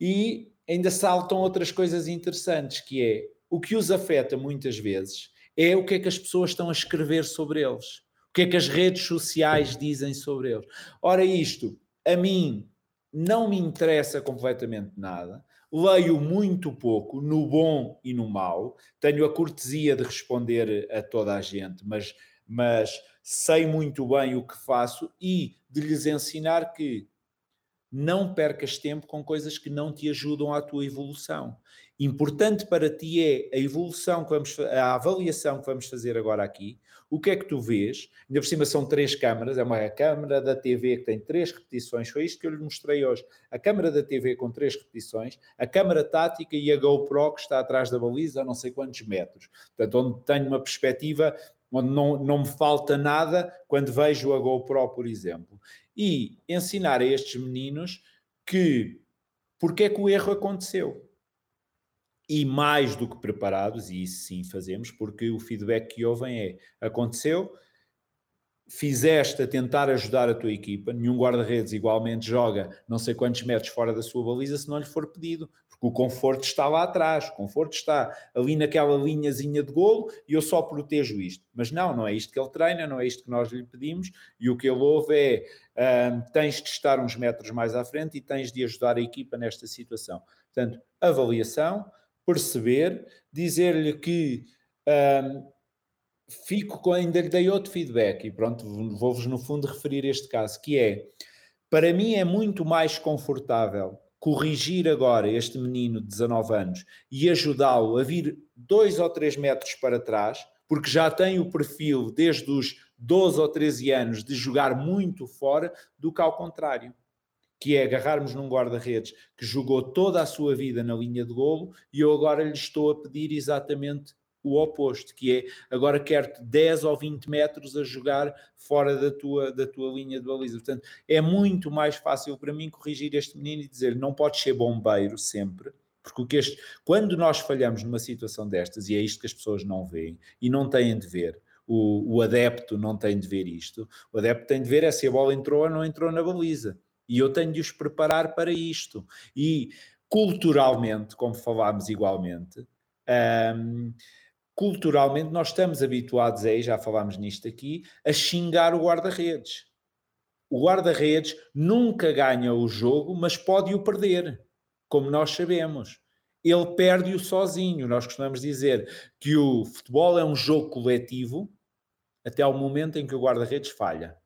e ainda saltam outras coisas interessantes, que é o que os afeta muitas vezes é o que é que as pessoas estão a escrever sobre eles, o que é que as redes sociais dizem sobre eles. Ora, isto a mim não me interessa completamente nada. Leio muito pouco, no bom e no mau. Tenho a cortesia de responder a toda a gente, mas, mas sei muito bem o que faço e de lhes ensinar que não percas tempo com coisas que não te ajudam à tua evolução. Importante para ti é a evolução que vamos, a avaliação que vamos fazer agora aqui. O que é que tu vês? Ainda por cima são três câmaras, é uma câmara da TV que tem três repetições, foi isto que eu lhe mostrei hoje. A câmara da TV com três repetições, a câmara tática e a GoPro que está atrás da baliza a não sei quantos metros. Portanto, onde tenho uma perspectiva onde não, não me falta nada quando vejo a GoPro, por exemplo e ensinar a estes meninos que porque é que o erro aconteceu. E mais do que preparados, e isso sim fazemos, porque o feedback que ouvem é: aconteceu, fizeste a tentar ajudar a tua equipa, nenhum guarda-redes igualmente joga não sei quantos metros fora da sua baliza se não lhe for pedido, porque o conforto está lá atrás, o conforto está ali naquela linhazinha de golo e eu só protejo isto. Mas não, não é isto que ele treina, não é isto que nós lhe pedimos e o que ele ouve é tens de estar uns metros mais à frente e tens de ajudar a equipa nesta situação. Portanto, avaliação, perceber, dizer-lhe que um, fico com, ainda lhe dei outro feedback e pronto, vou-vos no fundo referir este caso, que é, para mim é muito mais confortável corrigir agora este menino de 19 anos e ajudá-lo a vir dois ou três metros para trás, porque já tem o perfil desde os 12 ou 13 anos de jogar muito fora, do que ao contrário. Que é agarrarmos num guarda-redes que jogou toda a sua vida na linha de golo e eu agora lhe estou a pedir exatamente o oposto, que é agora quero-te 10 ou 20 metros a jogar fora da tua, da tua linha de baliza. Portanto, é muito mais fácil para mim corrigir este menino e dizer não podes ser bombeiro sempre, porque o que este, quando nós falhamos numa situação destas, e é isto que as pessoas não veem e não têm de ver, o, o adepto não tem de ver isto, o adepto tem de ver é se a bola entrou ou não entrou na baliza. E eu tenho de os preparar para isto. E culturalmente, como falámos igualmente, um, culturalmente nós estamos habituados aí, já falámos nisto aqui, a xingar o guarda-redes. O guarda-redes nunca ganha o jogo, mas pode o perder, como nós sabemos. Ele perde-o sozinho. Nós costumamos dizer que o futebol é um jogo coletivo até ao momento em que o guarda-redes falha.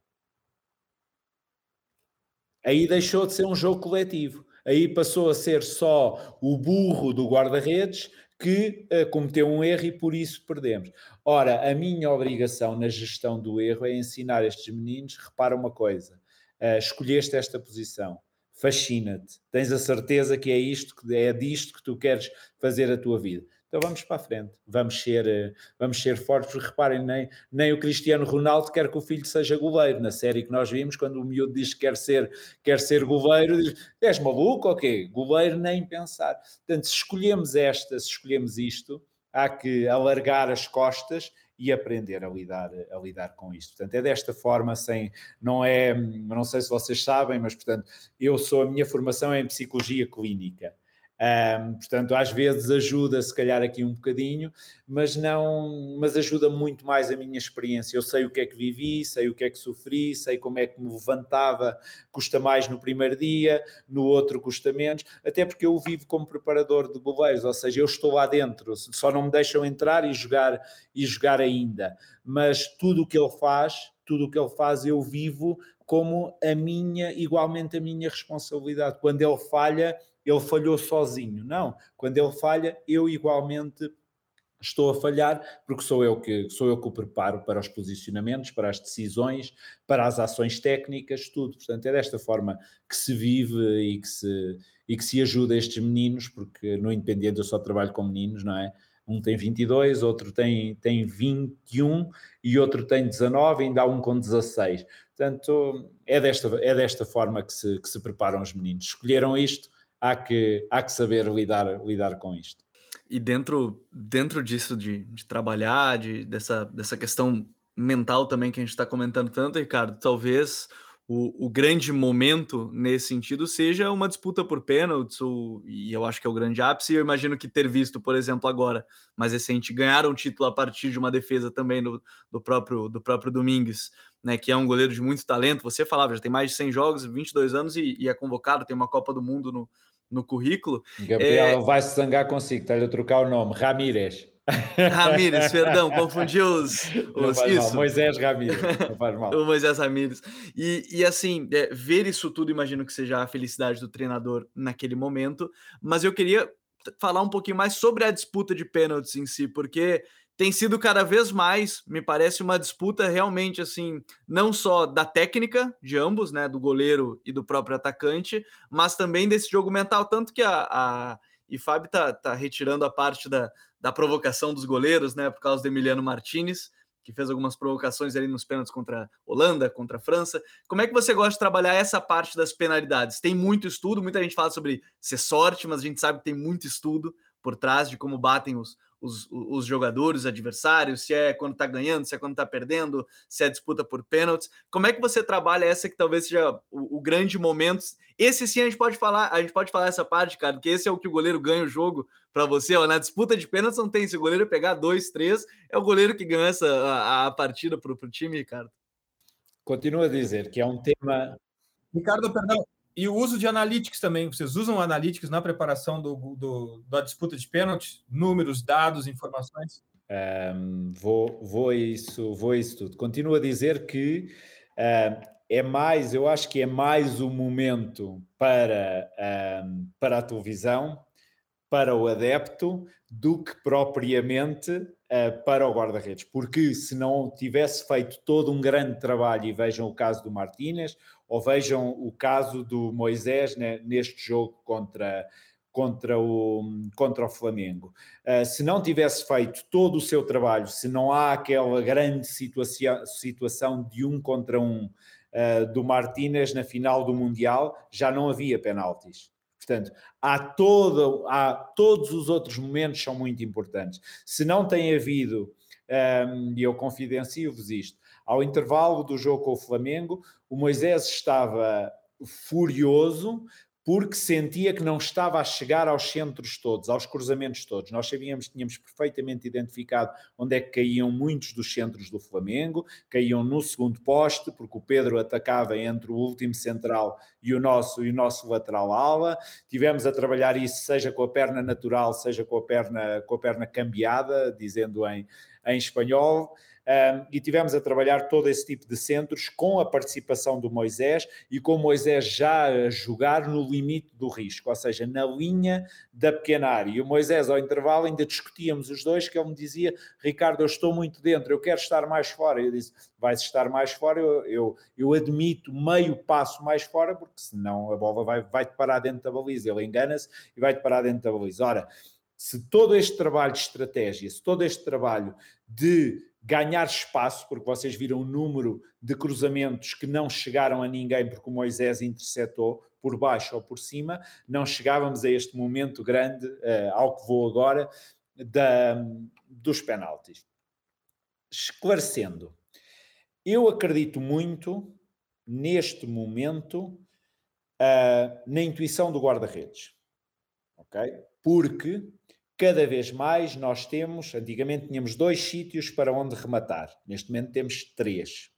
Aí deixou de ser um jogo coletivo. Aí passou a ser só o burro do guarda-redes que uh, cometeu um erro e por isso perdemos. Ora, a minha obrigação na gestão do erro é ensinar estes meninos, repara uma coisa, uh, escolheste esta posição, fascina-te, tens a certeza que é isto, que é disto que tu queres fazer a tua vida. Então vamos para a frente, vamos ser, eh, vamos ser fortes, porque reparem, nem, nem o Cristiano Ronaldo quer que o filho seja goleiro. Na série que nós vimos, quando o miúdo diz que quer ser, quer ser goleiro, diz: és maluco? Ok, goleiro nem pensar. Portanto, se escolhemos esta, se escolhemos isto, há que alargar as costas e aprender a lidar, a lidar com isto. Portanto, é desta forma, sem, não é, não sei se vocês sabem, mas portanto, eu sou, a minha formação é em psicologia clínica. Um, portanto, às vezes ajuda, se calhar, aqui um bocadinho, mas não, mas ajuda muito mais a minha experiência. Eu sei o que é que vivi, sei o que é que sofri, sei como é que me levantava, custa mais no primeiro dia, no outro custa menos, até porque eu vivo como preparador de goleiros, ou seja, eu estou lá dentro, só não me deixam entrar e jogar e jogar ainda. Mas tudo o que ele faz, tudo o que ele faz, eu vivo como a minha, igualmente a minha responsabilidade. Quando ele falha, ele falhou sozinho. Não, quando ele falha, eu igualmente estou a falhar, porque sou eu que sou eu que o preparo para os posicionamentos, para as decisões, para as ações técnicas, tudo. Portanto, é desta forma que se vive e que se e que se ajuda estes meninos, porque no Independente eu só trabalho com meninos, não é? Um tem 22, outro tem, tem 21 e outro tem 19, ainda há um com 16. Portanto, é desta, é desta forma que se, que se preparam os meninos. Escolheram isto, há que, há que saber lidar, lidar com isto. E dentro, dentro disso de, de trabalhar, de, dessa, dessa questão mental também que a gente está comentando tanto, Ricardo, talvez o, o, grande momento nesse sentido seja uma disputa por pênaltis, ou, e eu acho que é o grande ápice. Eu imagino que ter visto, por exemplo, agora, mais recente, ganhar um título a partir de uma defesa também do, do próprio do próprio Domingues, né, que é um goleiro de muito talento. Você falava, já tem mais de 100 jogos, 22 anos e, e é convocado, tem uma Copa do Mundo no, no currículo. Gabriel é... vai se zangar consigo, está-lhe a trocar o nome, Ramírez. Ramírez, perdão, confundi os. os isso. Mal. Moisés Ramírez, não faz mal. o Moisés Ramírez. E, e assim, é, ver isso tudo, imagino que seja a felicidade do treinador naquele momento, mas eu queria falar um pouquinho mais sobre a disputa de pênaltis em si, porque tem sido cada vez mais, me parece, uma disputa realmente assim, não só da técnica de ambos, né, do goleiro e do próprio atacante, mas também desse jogo mental, tanto que a, a e Fábio tá, tá retirando a parte da, da provocação dos goleiros, né, por causa do Emiliano Martinez, que fez algumas provocações ali nos pênaltis contra Holanda, contra a França. Como é que você gosta de trabalhar essa parte das penalidades? Tem muito estudo, muita gente fala sobre ser sorte, mas a gente sabe que tem muito estudo por trás de como batem os, os, os jogadores, os adversários, se é quando está ganhando, se é quando está perdendo, se é disputa por pênaltis. Como é que você trabalha essa que talvez seja o, o, grande momento? Esse sim a gente pode falar, a gente pode falar essa parte, cara, que esse é o que o goleiro ganha o jogo para você. Ó, na disputa de pênaltis não tem. Se o goleiro pegar dois, três, é o goleiro que ganha essa, a, a partida para o time, Ricardo. Continuo a dizer que é um tema. Ricardo, perdão, e o uso de analytics também. Vocês usam analytics na preparação do, do da disputa de pênalti? Números, dados, informações? Um, vou, vou isso, vou isso tudo. Continuo a dizer que é mais, eu acho que é mais o momento para, um, para a televisão, para o adepto, do que propriamente uh, para o guarda-redes. Porque se não tivesse feito todo um grande trabalho, e vejam o caso do Martínez, ou vejam o caso do Moisés né, neste jogo contra, contra, o, contra o Flamengo. Uh, se não tivesse feito todo o seu trabalho, se não há aquela grande situação, situação de um contra um uh, do Martínez na final do Mundial, já não havia penaltis. Portanto, há, todo, há todos os outros momentos são muito importantes. Se não tem havido, um, e eu confidencio-vos isto, ao intervalo do jogo com o Flamengo, o Moisés estava furioso porque sentia que não estava a chegar aos centros todos, aos cruzamentos todos. Nós sabíamos, tínhamos perfeitamente identificado onde é que caíam muitos dos centros do Flamengo, caíam no segundo poste, porque o Pedro atacava entre o último central e o nosso, e o nosso lateral ala. Tivemos a trabalhar isso, seja com a perna natural, seja com a perna, com a perna cambiada, dizendo em, em espanhol um, e tivemos a trabalhar todo esse tipo de centros com a participação do Moisés e com o Moisés já a jogar no limite do risco, ou seja, na linha da pequena área. E o Moisés, ao intervalo, ainda discutíamos os dois, que ele me dizia: Ricardo, eu estou muito dentro, eu quero estar mais fora. Eu disse: vais estar mais fora, eu, eu, eu admito meio passo mais fora, porque senão a bola vai, vai-te parar dentro da baliza. Ele engana-se e vai-te parar dentro da baliza. Ora, se todo este trabalho de estratégia, se todo este trabalho de ganhar espaço, porque vocês viram o número de cruzamentos que não chegaram a ninguém porque o Moisés interceptou por baixo ou por cima, não chegávamos a este momento grande, uh, ao que vou agora, da, dos penaltis. Esclarecendo, eu acredito muito neste momento uh, na intuição do guarda-redes, ok? Porque cada vez mais nós temos, antigamente tínhamos dois sítios para onde rematar, neste momento temos três.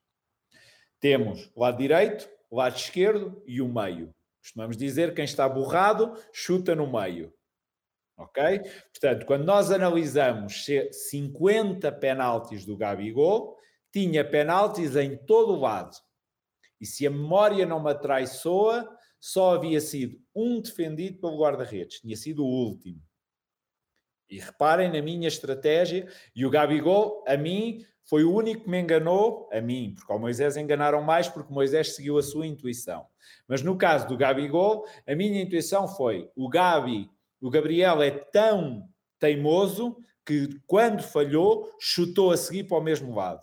Temos o lado direito, o lado esquerdo e o meio. Costumamos dizer quem está borrado chuta no meio. Ok? Portanto, quando nós analisamos 50 penaltis do Gabigol, tinha penaltis em todo o lado. E se a memória não me atraiçoa, só havia sido um defendido pelo guarda-redes. Tinha sido o último. E reparem na minha estratégia, e o Gabigol, a mim, foi o único que me enganou, a mim, porque ao Moisés enganaram mais, porque Moisés seguiu a sua intuição. Mas no caso do Gabigol, a minha intuição foi: o Gabi, o Gabriel é tão teimoso que quando falhou, chutou a seguir para o mesmo lado.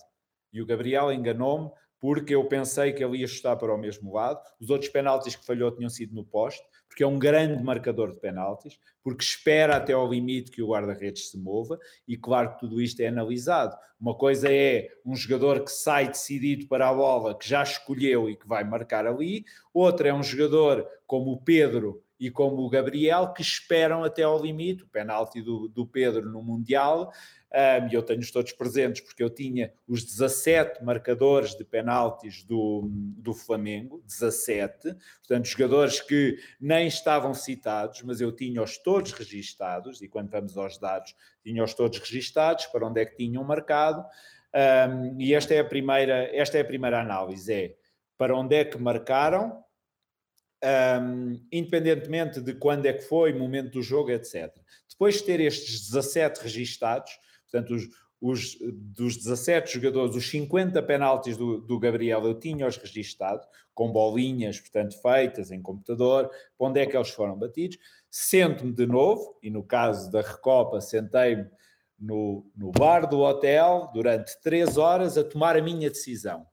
E o Gabriel enganou-me porque eu pensei que ele ia chutar para o mesmo lado. Os outros penaltis que falhou tinham sido no poste porque é um grande marcador de penaltis, porque espera até ao limite que o guarda-redes se mova, e claro que tudo isto é analisado. Uma coisa é um jogador que sai decidido para a bola, que já escolheu e que vai marcar ali, outra é um jogador como o Pedro e como o Gabriel, que esperam até ao limite, o penalti do, do Pedro no Mundial, um, e eu tenho-os todos presentes porque eu tinha os 17 marcadores de penaltis do, do Flamengo, 17, portanto, jogadores que nem estavam citados, mas eu tinha-os todos registados, e quando vamos aos dados, tinha-os todos registados, para onde é que tinham marcado, um, e esta é a primeira, esta é a primeira análise, é para onde é que marcaram, um, independentemente de quando é que foi, momento do jogo, etc. Depois de ter estes 17 registados, Portanto, os, os, dos 17 jogadores, os 50 penaltis do, do Gabriel eu tinha-os registado, com bolinhas, portanto, feitas em computador, para onde é que eles foram batidos. Sento-me de novo, e no caso da Recopa, sentei-me no, no bar do hotel durante três horas a tomar a minha decisão.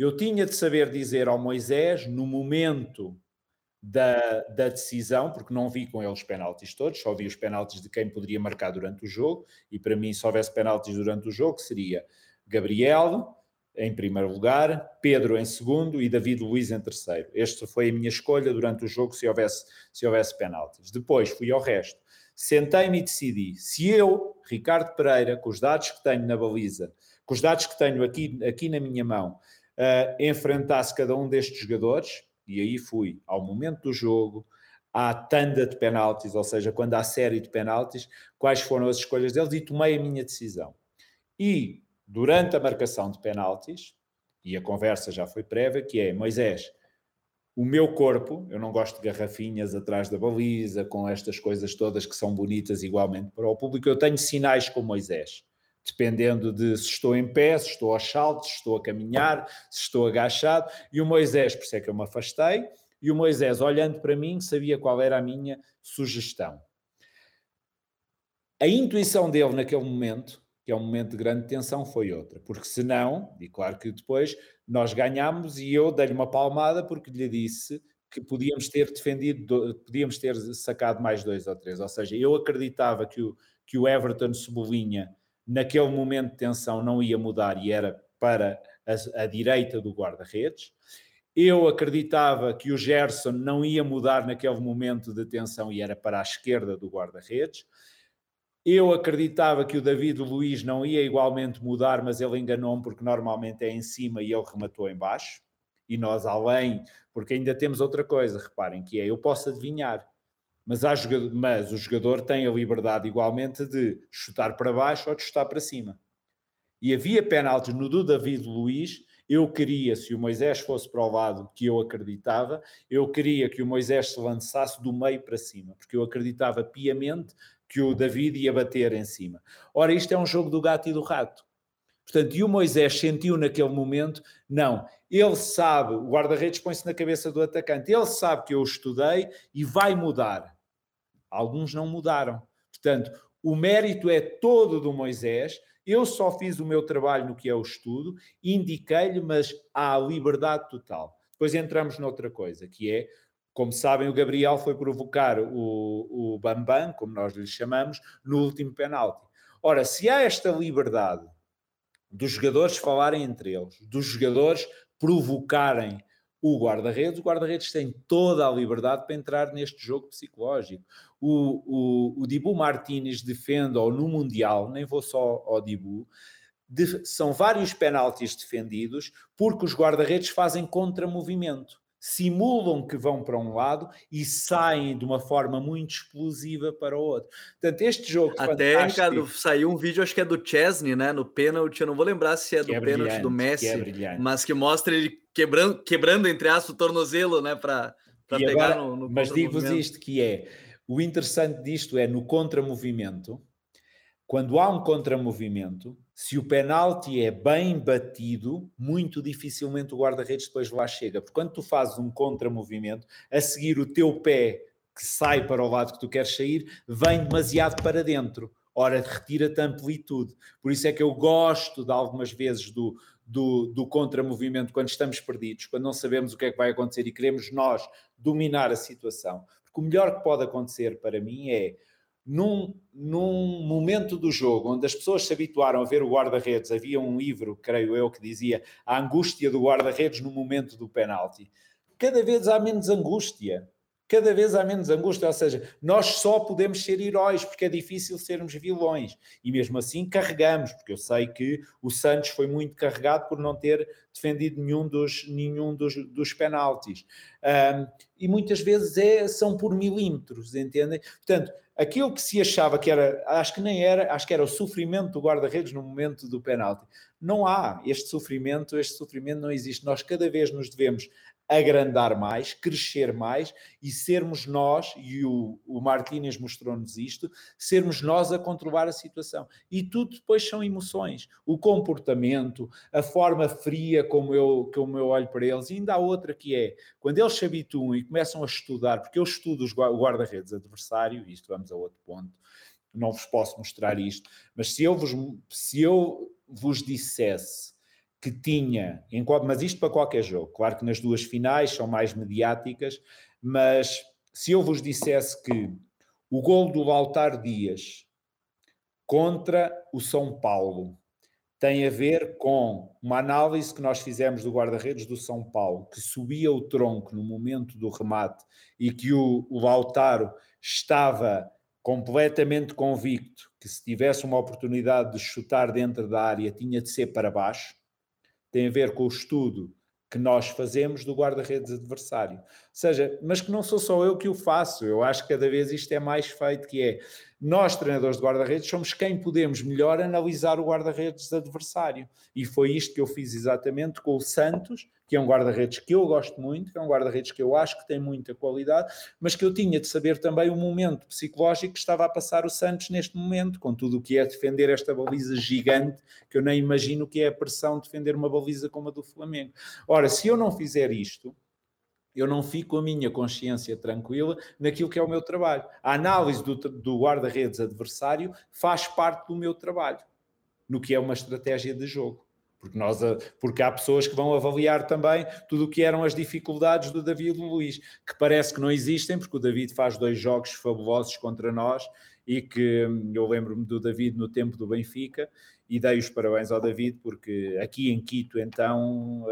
Eu tinha de saber dizer ao Moisés, no momento da, da, decisão, porque não vi com eles os penaltis todos, só vi os penaltis de quem poderia marcar durante o jogo, e para mim, se houvesse penaltis durante o jogo, seria Gabriel em primeiro lugar, Pedro em segundo e David Luiz em terceiro. Esta foi a minha escolha durante o jogo, se houvesse, se houvesse penaltis. Depois fui ao resto. Sentei-me e decidi, se eu, Ricardo Pereira, com os dados que tenho na baliza, com os dados que tenho aqui, aqui na minha mão, uh, enfrentasse cada um destes jogadores, e aí fui ao momento do jogo, à tanda de penaltis, ou seja, quando há série de penaltis, quais foram as escolhas deles e tomei a minha decisão. E durante a marcação de penaltis, e a conversa já foi prévia, que é Moisés, o meu corpo, eu não gosto de garrafinhas atrás da baliza, com estas coisas todas que são bonitas igualmente para o público, eu tenho sinais com Moisés dependendo de se estou em pé, se estou aos saltos, se estou a caminhar, se estou agachado. E o Moisés, por isso é que eu me afastei, e o Moisés, olhando para mim, sabia qual era a minha sugestão. A intuição dele naquele momento, que é um momento de grande tensão, foi outra, porque senão, e claro que depois nós ganhámos e eu dei-lhe uma palmada porque lhe disse que podíamos ter defendido, podíamos ter sacado mais dois ou três. Ou seja, eu acreditava que o, que o Everton Cebolinha naquele momento de tensão não ia mudar e era para a, a direita do guarda-redes. Eu acreditava que o Gerson não ia mudar naquele momento de tensão e era para a esquerda do guarda-redes. Eu acreditava que o David Luiz não ia igualmente mudar, mas ele enganou-me porque normalmente é em cima e ele rematou em baixo. E nós além, porque ainda temos outra coisa, reparem, que é eu posso adivinhar mas, há mas o jogador tem a liberdade igualmente de chutar para baixo ou de chutar para cima. E havia penaltis no do David Luiz. Eu queria, se o Moisés fosse para o lado que eu acreditava, eu queria que o Moisés se lançasse do meio para cima, porque eu acreditava piamente que o David ia bater em cima. Ora, isto é um jogo do gato e do rato. Portanto, e o Moisés sentiu naquele momento, não, ele sabe, o guarda-redes põe-se na cabeça do atacante, ele sabe que eu estudei e vai mudar. Alguns não mudaram. Portanto, o mérito é todo do Moisés. Eu só fiz o meu trabalho no que é o estudo, indiquei-lhe, mas há liberdade total. Depois entramos noutra coisa, que é, como sabem, o Gabriel foi provocar o, o Bambam, como nós lhe chamamos, no último penalti. Ora, se há esta liberdade dos jogadores falarem entre eles, dos jogadores provocarem o guarda-redes, o guarda-redes tem toda a liberdade para entrar neste jogo psicológico. O, o, o Dibu Martínez defende, ou no Mundial, nem vou só ao Dibu, de, são vários penaltis defendidos porque os guarda-redes fazem contramovimento. Simulam que vão para um lado e saem de uma forma muito explosiva para o outro. Portanto, este jogo. Até, fantástico... Saiu um vídeo, acho que é do Chesney, né? No pênalti. Eu não vou lembrar se é do é pênalti do Messi, é mas que mostra ele quebrando, quebrando entre aspas, o tornozelo, né? Para pegar agora, no, no Mas digo-vos isto que é o interessante disto é no contramovimento, quando há um contramovimento, se o penalti é bem batido, muito dificilmente o guarda-redes depois lá chega. Porque quando tu fazes um contramovimento, a seguir o teu pé que sai para o lado que tu queres sair, vem demasiado para dentro. Ora, retira-te amplitude. Por isso é que eu gosto de algumas vezes do, do, do contramovimento quando estamos perdidos, quando não sabemos o que é que vai acontecer e queremos nós dominar a situação. Porque o melhor que pode acontecer para mim é num, num momento do jogo onde as pessoas se habituaram a ver o guarda-redes, havia um livro, creio eu, que dizia a angústia do guarda-redes no momento do penalti. Cada vez há menos angústia cada vez há menos angústia, ou seja, nós só podemos ser heróis porque é difícil sermos vilões e mesmo assim carregamos, porque eu sei que o Santos foi muito carregado por não ter defendido nenhum dos, nenhum dos, dos penaltis um, e muitas vezes é, são por milímetros, entendem? Portanto, aquilo que se achava que era, acho que nem era, acho que era o sofrimento do guarda-redes no momento do penalti. Não há este sofrimento, este sofrimento não existe. Nós cada vez nos devemos agrandar mais, crescer mais e sermos nós, e o, o Martínez mostrou-nos isto, sermos nós a controlar a situação. E tudo depois são emoções. O comportamento, a forma fria como eu, como eu olho para eles. E ainda há outra que é, quando eles se habituam e começam a estudar, porque eu estudo os guarda-redes adversário, isto vamos a outro ponto, não vos posso mostrar isto, mas se eu vos, se eu vos dissesse que tinha, mas isto para qualquer jogo, claro que nas duas finais são mais mediáticas, mas se eu vos dissesse que o gol do Altar Dias contra o São Paulo tem a ver com uma análise que nós fizemos do guarda-redes do São Paulo, que subia o tronco no momento do remate e que o, o Lautaro estava completamente convicto que se tivesse uma oportunidade de chutar dentro da área tinha de ser para baixo tem a ver com o estudo que nós fazemos do guarda-redes adversário. Seja, mas que não sou só eu que o faço, eu acho que cada vez isto é mais feito, que é nós, treinadores de guarda-redes, somos quem podemos melhor analisar o guarda-redes adversário. E foi isto que eu fiz exatamente com o Santos, que é um guarda-redes que eu gosto muito, que é um guarda-redes que eu acho que tem muita qualidade, mas que eu tinha de saber também o momento psicológico que estava a passar o Santos neste momento, com tudo o que é defender esta baliza gigante, que eu nem imagino que é a pressão de defender uma baliza como a do Flamengo. Ora, se eu não fizer isto, eu não fico a minha consciência tranquila naquilo que é o meu trabalho. A análise do, do guarda-redes adversário faz parte do meu trabalho, no que é uma estratégia de jogo. Porque, nós, porque há pessoas que vão avaliar também tudo o que eram as dificuldades do David Luís, que parece que não existem, porque o David faz dois jogos fabulosos contra nós e que hum, eu lembro-me do David no tempo do Benfica e dei os parabéns ao David, porque aqui em Quito, então,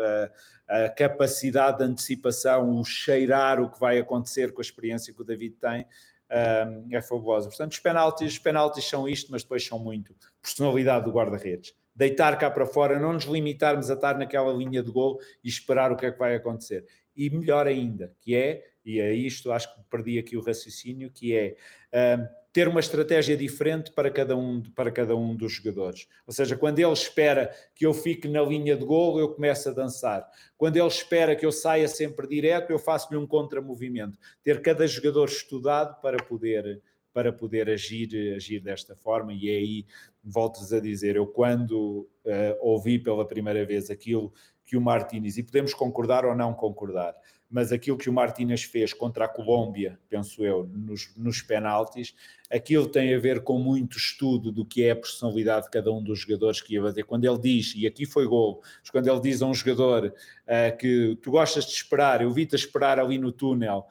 a, a, capacidade de antecipação, o cheirar o que vai acontecer com a experiência que o David tem, um, é fabulosa. Portanto, os penaltis, os penaltis são isto, mas depois são muito personalidade do guarda-redes. Deitar cá para fora, não nos limitarmos a estar naquela linha de gol e esperar o que é que vai acontecer. E melhor ainda, que é, e é isto, acho que perdi aqui o raciocínio, que é um, ter uma estratégia diferente para cada, um, para cada um dos jogadores. Ou seja, quando ele espera que eu fique na linha de gol, eu começo a dançar. Quando ele espera que eu saia sempre direto, eu faço-lhe um contramovimento. Ter cada jogador estudado para poder para poder agir, agir desta forma, e é aí volto-vos a dizer, eu quando uh, ouvi pela primeira vez aquilo que o Martínez, e podemos concordar ou não concordar, mas aquilo que o Martínez fez contra a Colômbia, penso eu, nos, nos penaltis, aquilo tem a ver com muito estudo do que é a personalidade de cada um dos jogadores que ia bater. Quando ele diz, e aqui foi gol, mas quando ele diz a um jogador uh, que tu gostas de esperar, eu vi-te esperar ali no túnel,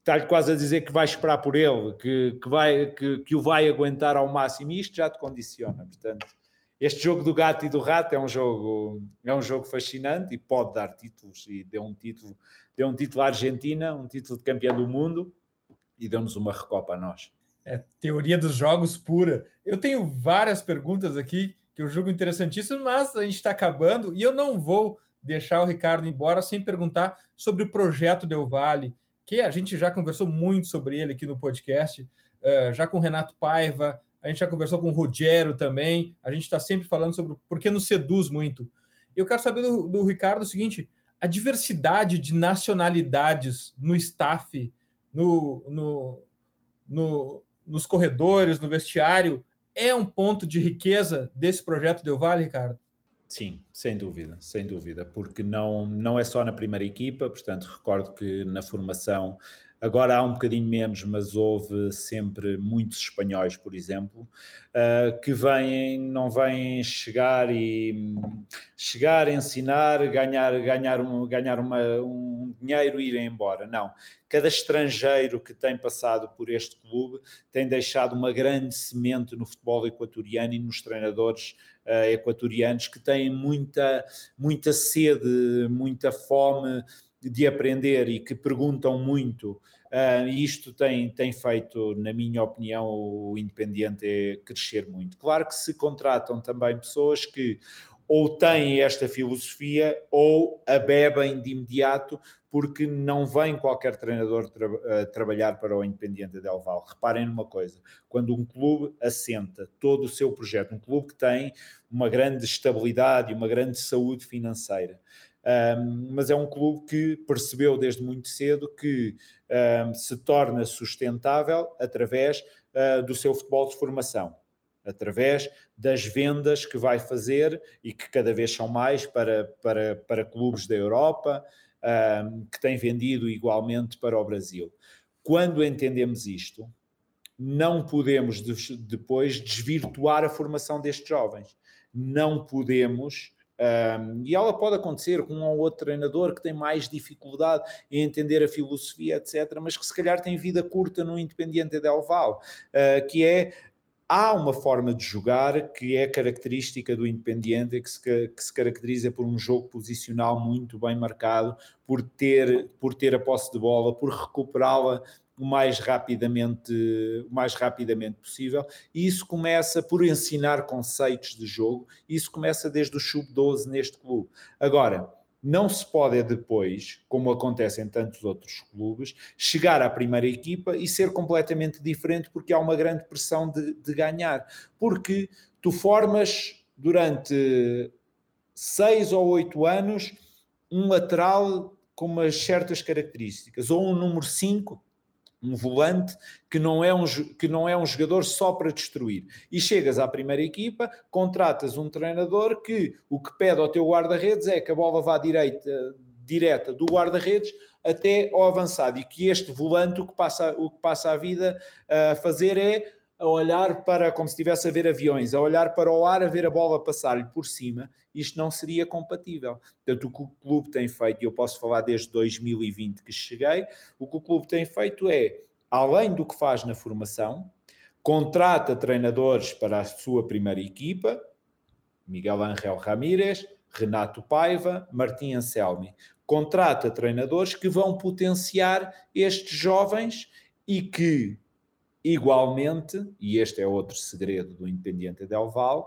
está-lhe quase a dizer que vai esperar por ele, que, que, vai, que, que o vai aguentar ao máximo, e isto já te condiciona, portanto este jogo do gato e do rato é um jogo, é um jogo fascinante e pode dar títulos e deu um título, deu um título à Argentina, um título de campeão do mundo e deu-nos uma recopa a nós. É teoria dos jogos pura. Eu tenho várias perguntas aqui que eu julgo interessantíssimas, mas a gente está acabando e eu não vou deixar o Ricardo embora sem perguntar sobre o projeto Del Valle, que a gente já conversou muito sobre ele aqui no podcast, uh, já com o Renato Paiva, a gente já conversou com o Rogério também, a gente está sempre falando sobre por que nos seduz muito. Eu quero saber do, do Ricardo o seguinte: a diversidade de nacionalidades no staff, no, no, no, nos corredores, no vestiário, é um ponto de riqueza desse projeto Del Valle, Ricardo? Sim, sem dúvida, sem dúvida, porque não, não é só na primeira equipa, portanto, recordo que na formação Agora há um bocadinho menos, mas houve sempre muitos espanhóis, por exemplo, uh, que vêm, não vêm chegar e chegar, ensinar, ganhar, ganhar, um, ganhar uma, um dinheiro e ir embora. Não. Cada estrangeiro que tem passado por este clube tem deixado uma grande semente no futebol equatoriano e nos treinadores uh, equatorianos que têm muita, muita sede, muita fome de aprender e que perguntam muito. Uh, isto tem, tem feito, na minha opinião, o Independiente crescer muito. Claro que se contratam também pessoas que ou têm esta filosofia ou a bebem de imediato porque não vem qualquer treinador tra uh, trabalhar para o Independiente Del Val. Reparem numa coisa, quando um clube assenta todo o seu projeto, um clube que tem uma grande estabilidade e uma grande saúde financeira, um, mas é um clube que percebeu desde muito cedo que um, se torna sustentável através uh, do seu futebol de formação, através das vendas que vai fazer e que cada vez são mais para, para, para clubes da Europa, um, que têm vendido igualmente para o Brasil. Quando entendemos isto, não podemos depois desvirtuar a formação destes jovens. Não podemos um, e ela pode acontecer com um ou outro treinador que tem mais dificuldade em entender a filosofia, etc., mas que se calhar tem vida curta no Independiente Del Val, uh, que é há uma forma de jogar que é característica do Independiente, que se, que se, caracteriza por um jogo posicional muito bem marcado, por ter, por ter a posse de bola, por recuperá-la o mais rapidamente, o mais rapidamente possível. E isso começa por ensinar conceitos de jogo, isso começa desde o sub-12 neste clube. Agora, não se pode depois, como acontece em tantos outros clubes, chegar à primeira equipa e ser completamente diferente porque há uma grande pressão de, de ganhar. Porque tu formas durante seis ou oito anos um lateral com umas certas características, ou um número 5 um volante que não, é um, que não é um jogador só para destruir. E chegas à primeira equipa, contratas um treinador que o que pede ao teu guarda-redes é que a bola vá direita, direta do guarda-redes até ao avançado e que este volante o que passa, o que passa a vida a fazer é a olhar para, como se estivesse a ver aviões, a olhar para o ar, a ver a bola passar-lhe por cima, isto não seria compatível. Portanto, o que o clube tem feito, e eu posso falar desde 2020 que cheguei, o que o clube tem feito é, além do que faz na formação, contrata treinadores para a sua primeira equipa, Miguel Ángel Ramírez, Renato Paiva, Martim Anselmi. Contrata treinadores que vão potenciar estes jovens e que Igualmente, e este é outro segredo do Independiente Del Val,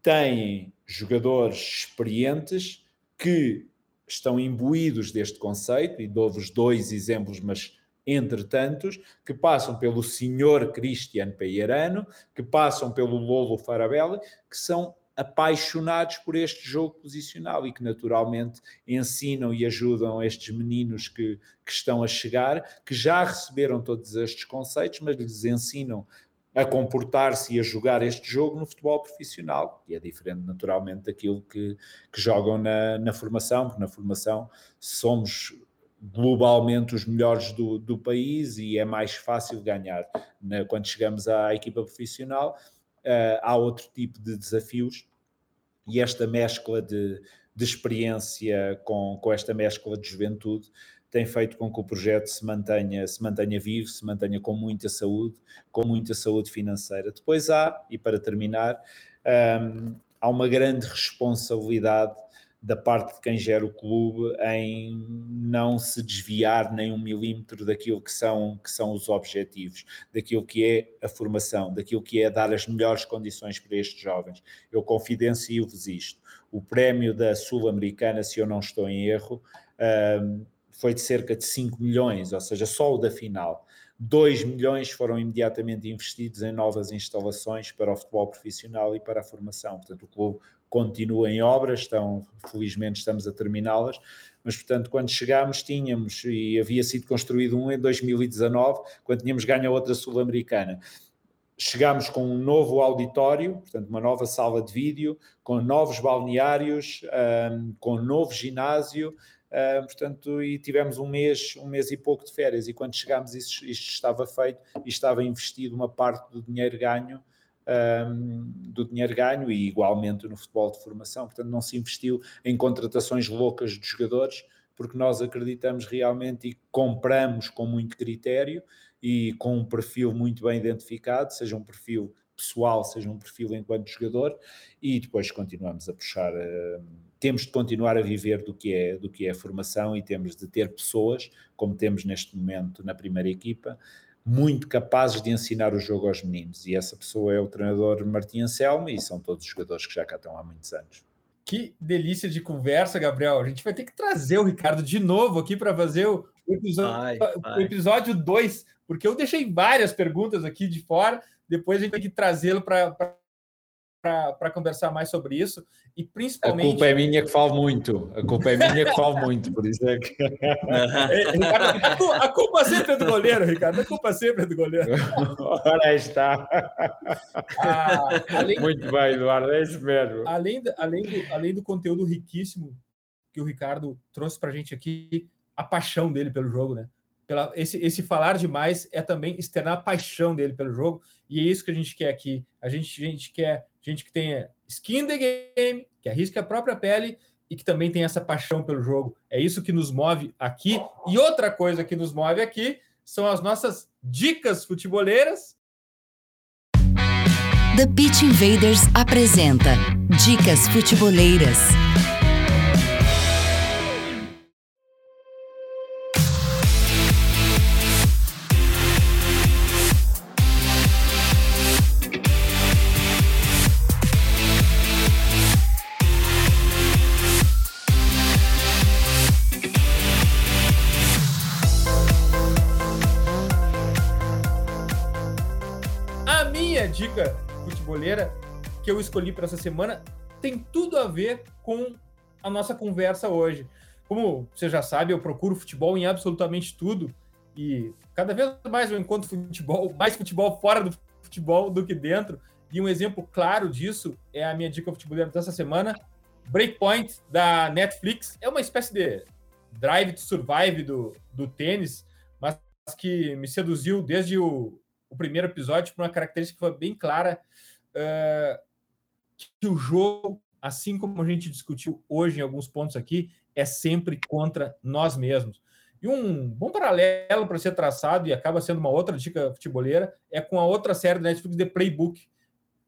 têm jogadores experientes que estão imbuídos deste conceito, e dou-vos dois exemplos, mas entre tantos, que passam pelo senhor Cristiano Peirano, que passam pelo Lolo Farabelli, que são apaixonados por este jogo posicional e que naturalmente ensinam e ajudam estes meninos que, que estão a chegar, que já receberam todos estes conceitos, mas lhes ensinam a comportar-se e a jogar este jogo no futebol profissional, e é diferente naturalmente daquilo que, que jogam na, na formação, porque na formação somos globalmente os melhores do, do país e é mais fácil ganhar. Na, quando chegamos à equipa profissional, uh, há outro tipo de desafios e esta mescla de, de experiência com, com esta mescla de juventude tem feito com que o projeto se mantenha, se mantenha vivo, se mantenha com muita saúde, com muita saúde financeira. Depois há, e para terminar, um, há uma grande responsabilidade da parte de quem gera o clube em não se desviar nem um milímetro daquilo que são, que são os objetivos, daquilo que é a formação, daquilo que é dar as melhores condições para estes jovens. Eu confidencio-vos isto. O prémio da Sul-Americana, se eu não estou em erro, foi de cerca de 5 milhões, ou seja, só o da final. 2 milhões foram imediatamente investidos em novas instalações para o futebol profissional e para a formação. Portanto, o clube continua em obras, estão, felizmente estamos a terminá-las, mas portanto quando chegámos tínhamos, e havia sido construído um em 2019, quando tínhamos ganho a outra sul-americana, chegámos com um novo auditório, portanto uma nova sala de vídeo, com novos balneários, um, com novo ginásio, portanto, e tivemos um mês, um mês e pouco de férias, e quando chegámos, isto, isto estava feito e estava investido uma parte do dinheiro ganho. Um, do dinheiro ganho e igualmente no futebol de formação, portanto não se investiu em contratações loucas de jogadores, porque nós acreditamos realmente e compramos com muito critério e com um perfil muito bem identificado, seja um perfil pessoal, seja um perfil enquanto jogador, e depois continuamos a puxar. Temos de continuar a viver do que é do que é a formação e temos de ter pessoas, como temos neste momento na primeira equipa, muito capazes de ensinar o jogo aos meninos. E essa pessoa é o treinador Martim Anselmo e são todos os jogadores que já cá estão há muitos anos. Que delícia de conversa, Gabriel. A gente vai ter que trazer o Ricardo de novo aqui para fazer o episódio 2, porque eu deixei várias perguntas aqui de fora. Depois a gente tem que trazê-lo para para conversar mais sobre isso e principalmente. A culpa é minha que falo muito. A culpa é minha que falo muito, por isso é que. É, Ricardo, a culpa sempre é do goleiro, Ricardo. A culpa sempre é do goleiro. Ora está. Ah, além, muito bem, Eduardo, é isso mesmo. Além, além, do, além do conteúdo riquíssimo que o Ricardo trouxe para a gente aqui, a paixão dele pelo jogo, né? Pela, esse, esse falar demais é também externar a paixão dele pelo jogo, e é isso que a gente quer aqui. A gente, a gente quer gente que tenha skin in the game, que arrisca a própria pele e que também tem essa paixão pelo jogo. É isso que nos move aqui. E outra coisa que nos move aqui são as nossas dicas futeboleiras. The Pitch Invaders apresenta Dicas Futeboleiras. Que eu escolhi para essa semana tem tudo a ver com a nossa conversa hoje. Como você já sabe, eu procuro futebol em absolutamente tudo e cada vez mais eu encontro futebol, mais futebol fora do futebol do que dentro. E um exemplo claro disso é a minha dica futeboleira dessa semana, Breakpoint da Netflix. É uma espécie de Drive to Survive do, do tênis, mas que me seduziu desde o, o primeiro episódio por uma característica que foi bem clara uh, que o jogo, assim como a gente discutiu hoje em alguns pontos aqui, é sempre contra nós mesmos. E um bom paralelo para ser traçado, e acaba sendo uma outra dica futeboleira, é com a outra série da Netflix, The Playbook,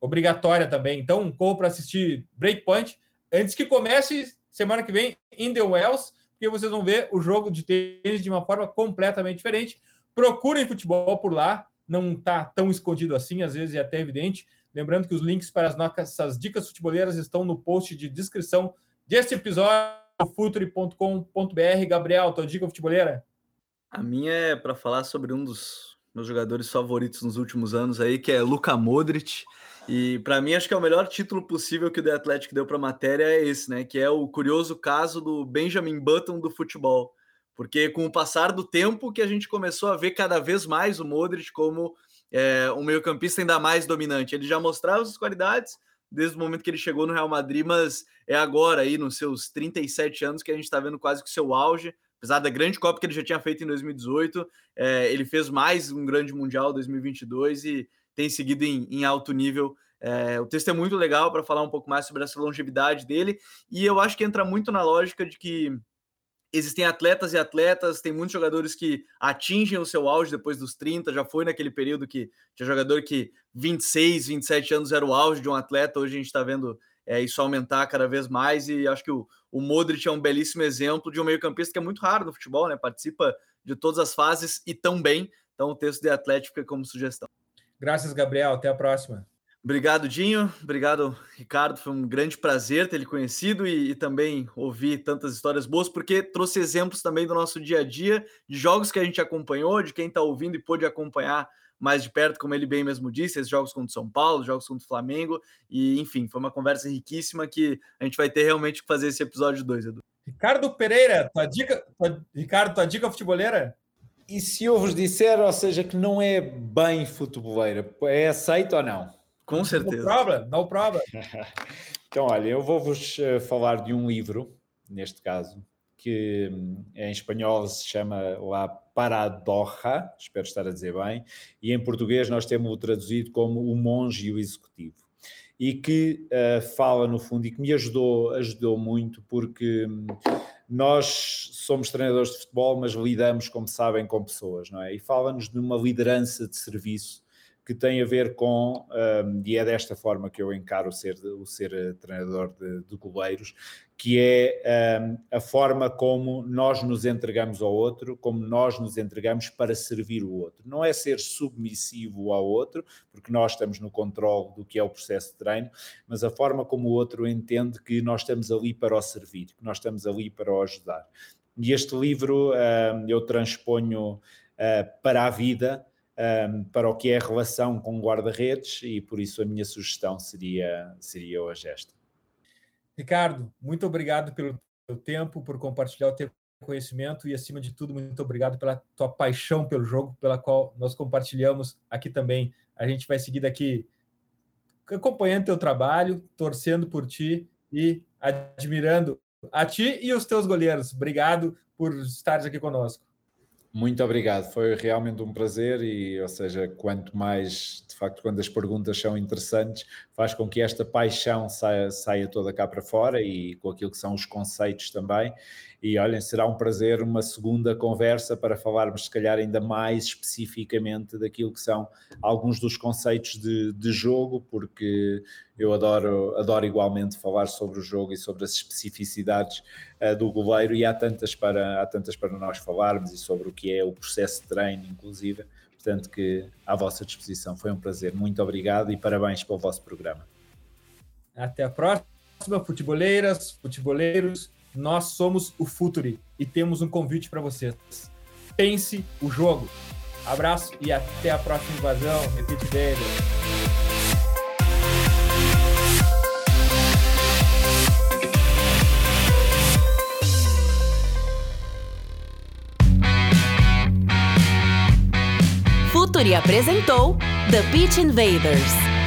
obrigatória também. Então, corro para assistir Breakpoint antes que comece semana que vem in The Wells, porque vocês vão ver o jogo de tênis de uma forma completamente diferente. Procurem futebol por lá, não está tão escondido assim, às vezes é até evidente. Lembrando que os links para as nossas dicas futeboleiras estão no post de descrição deste episódio, futuri.com.br. Gabriel, tua dica futeboleira? A minha é para falar sobre um dos meus jogadores favoritos nos últimos anos aí, que é Luka Modric. E para mim acho que é o melhor título possível que o The Athletic deu para a matéria é esse, né? Que é o curioso caso do Benjamin Button do futebol. Porque com o passar do tempo que a gente começou a ver cada vez mais o Modric como é, um meio-campista ainda mais dominante. Ele já mostrava suas qualidades desde o momento que ele chegou no Real Madrid, mas é agora, aí, nos seus 37 anos, que a gente está vendo quase que o seu auge. Apesar da grande Copa que ele já tinha feito em 2018, é, ele fez mais um grande Mundial 2022 e tem seguido em, em alto nível. É, o texto é muito legal para falar um pouco mais sobre essa longevidade dele, e eu acho que entra muito na lógica de que existem atletas e atletas, tem muitos jogadores que atingem o seu auge depois dos 30, já foi naquele período que tinha jogador que 26, 27 anos era o auge de um atleta, hoje a gente está vendo é, isso aumentar cada vez mais e acho que o, o Modric é um belíssimo exemplo de um meio campista que é muito raro no futebol, né? participa de todas as fases e tão bem, então o texto de Atlético fica como sugestão. Graças, Gabriel, até a próxima. Obrigado, Dinho. Obrigado, Ricardo. Foi um grande prazer ter lhe conhecido e, e, também ouvir tantas histórias boas, porque trouxe exemplos também do nosso dia a dia, de jogos que a gente acompanhou, de quem está ouvindo e pôde acompanhar mais de perto, como ele bem mesmo disse, esses jogos contra o São Paulo, jogos contra o Flamengo, e enfim, foi uma conversa riquíssima que a gente vai ter realmente que fazer esse episódio 2, Edu. Ricardo Pereira, tua dica, tua, Ricardo, tua dica futeboleira? E se eu vos disser, ou seja, que não é bem futeboleira, é aceito ou não? Com certeza. No problem, no problem. então, olha, eu vou-vos eh, falar de um livro, neste caso, que em espanhol se chama La Paradoja, espero estar a dizer bem, e em português nós temos o traduzido como O Monge e o Executivo. E que uh, fala, no fundo, e que me ajudou, ajudou muito, porque hum, nós somos treinadores de futebol, mas lidamos, como sabem, com pessoas, não é? E fala-nos de uma liderança de serviço que tem a ver com, um, e é desta forma que eu encaro o ser, o ser eh, treinador de, de goleiros, que é um, a forma como nós nos entregamos ao outro, como nós nos entregamos para servir o outro. Não é ser submissivo ao outro, porque nós estamos no controle do que é o processo de treino, mas a forma como o outro entende que nós estamos ali para o servir, que nós estamos ali para o ajudar. E este livro um, eu transponho uh, para a vida, um, para o que é a relação com guarda-redes e por isso a minha sugestão seria, seria hoje esta. Ricardo, muito obrigado pelo teu tempo, por compartilhar o teu conhecimento e, acima de tudo, muito obrigado pela tua paixão pelo jogo, pela qual nós compartilhamos aqui também. A gente vai seguir daqui acompanhando teu trabalho, torcendo por ti e admirando a ti e os teus goleiros. Obrigado por estares aqui conosco. Muito obrigado, foi realmente um prazer e, ou seja, quanto mais, de facto, quando as perguntas são interessantes, faz com que esta paixão saia, saia toda cá para fora e com aquilo que são os conceitos também e olhem, será um prazer uma segunda conversa para falarmos, se calhar, ainda mais especificamente daquilo que são alguns dos conceitos de, de jogo, porque eu adoro, adoro igualmente falar sobre o jogo e sobre as especificidades uh, do goleiro, e há tantas, para, há tantas para nós falarmos, e sobre o que é o processo de treino, inclusive. Portanto, que à vossa disposição. Foi um prazer. Muito obrigado e parabéns pelo vosso programa. Até a próxima, futeboleiras, futeboleiros. Nós somos o Futuri e temos um convite para vocês. Pense o jogo. Abraço e até a próxima invasão. Repeat dele. Futuri apresentou The Pitch Invaders.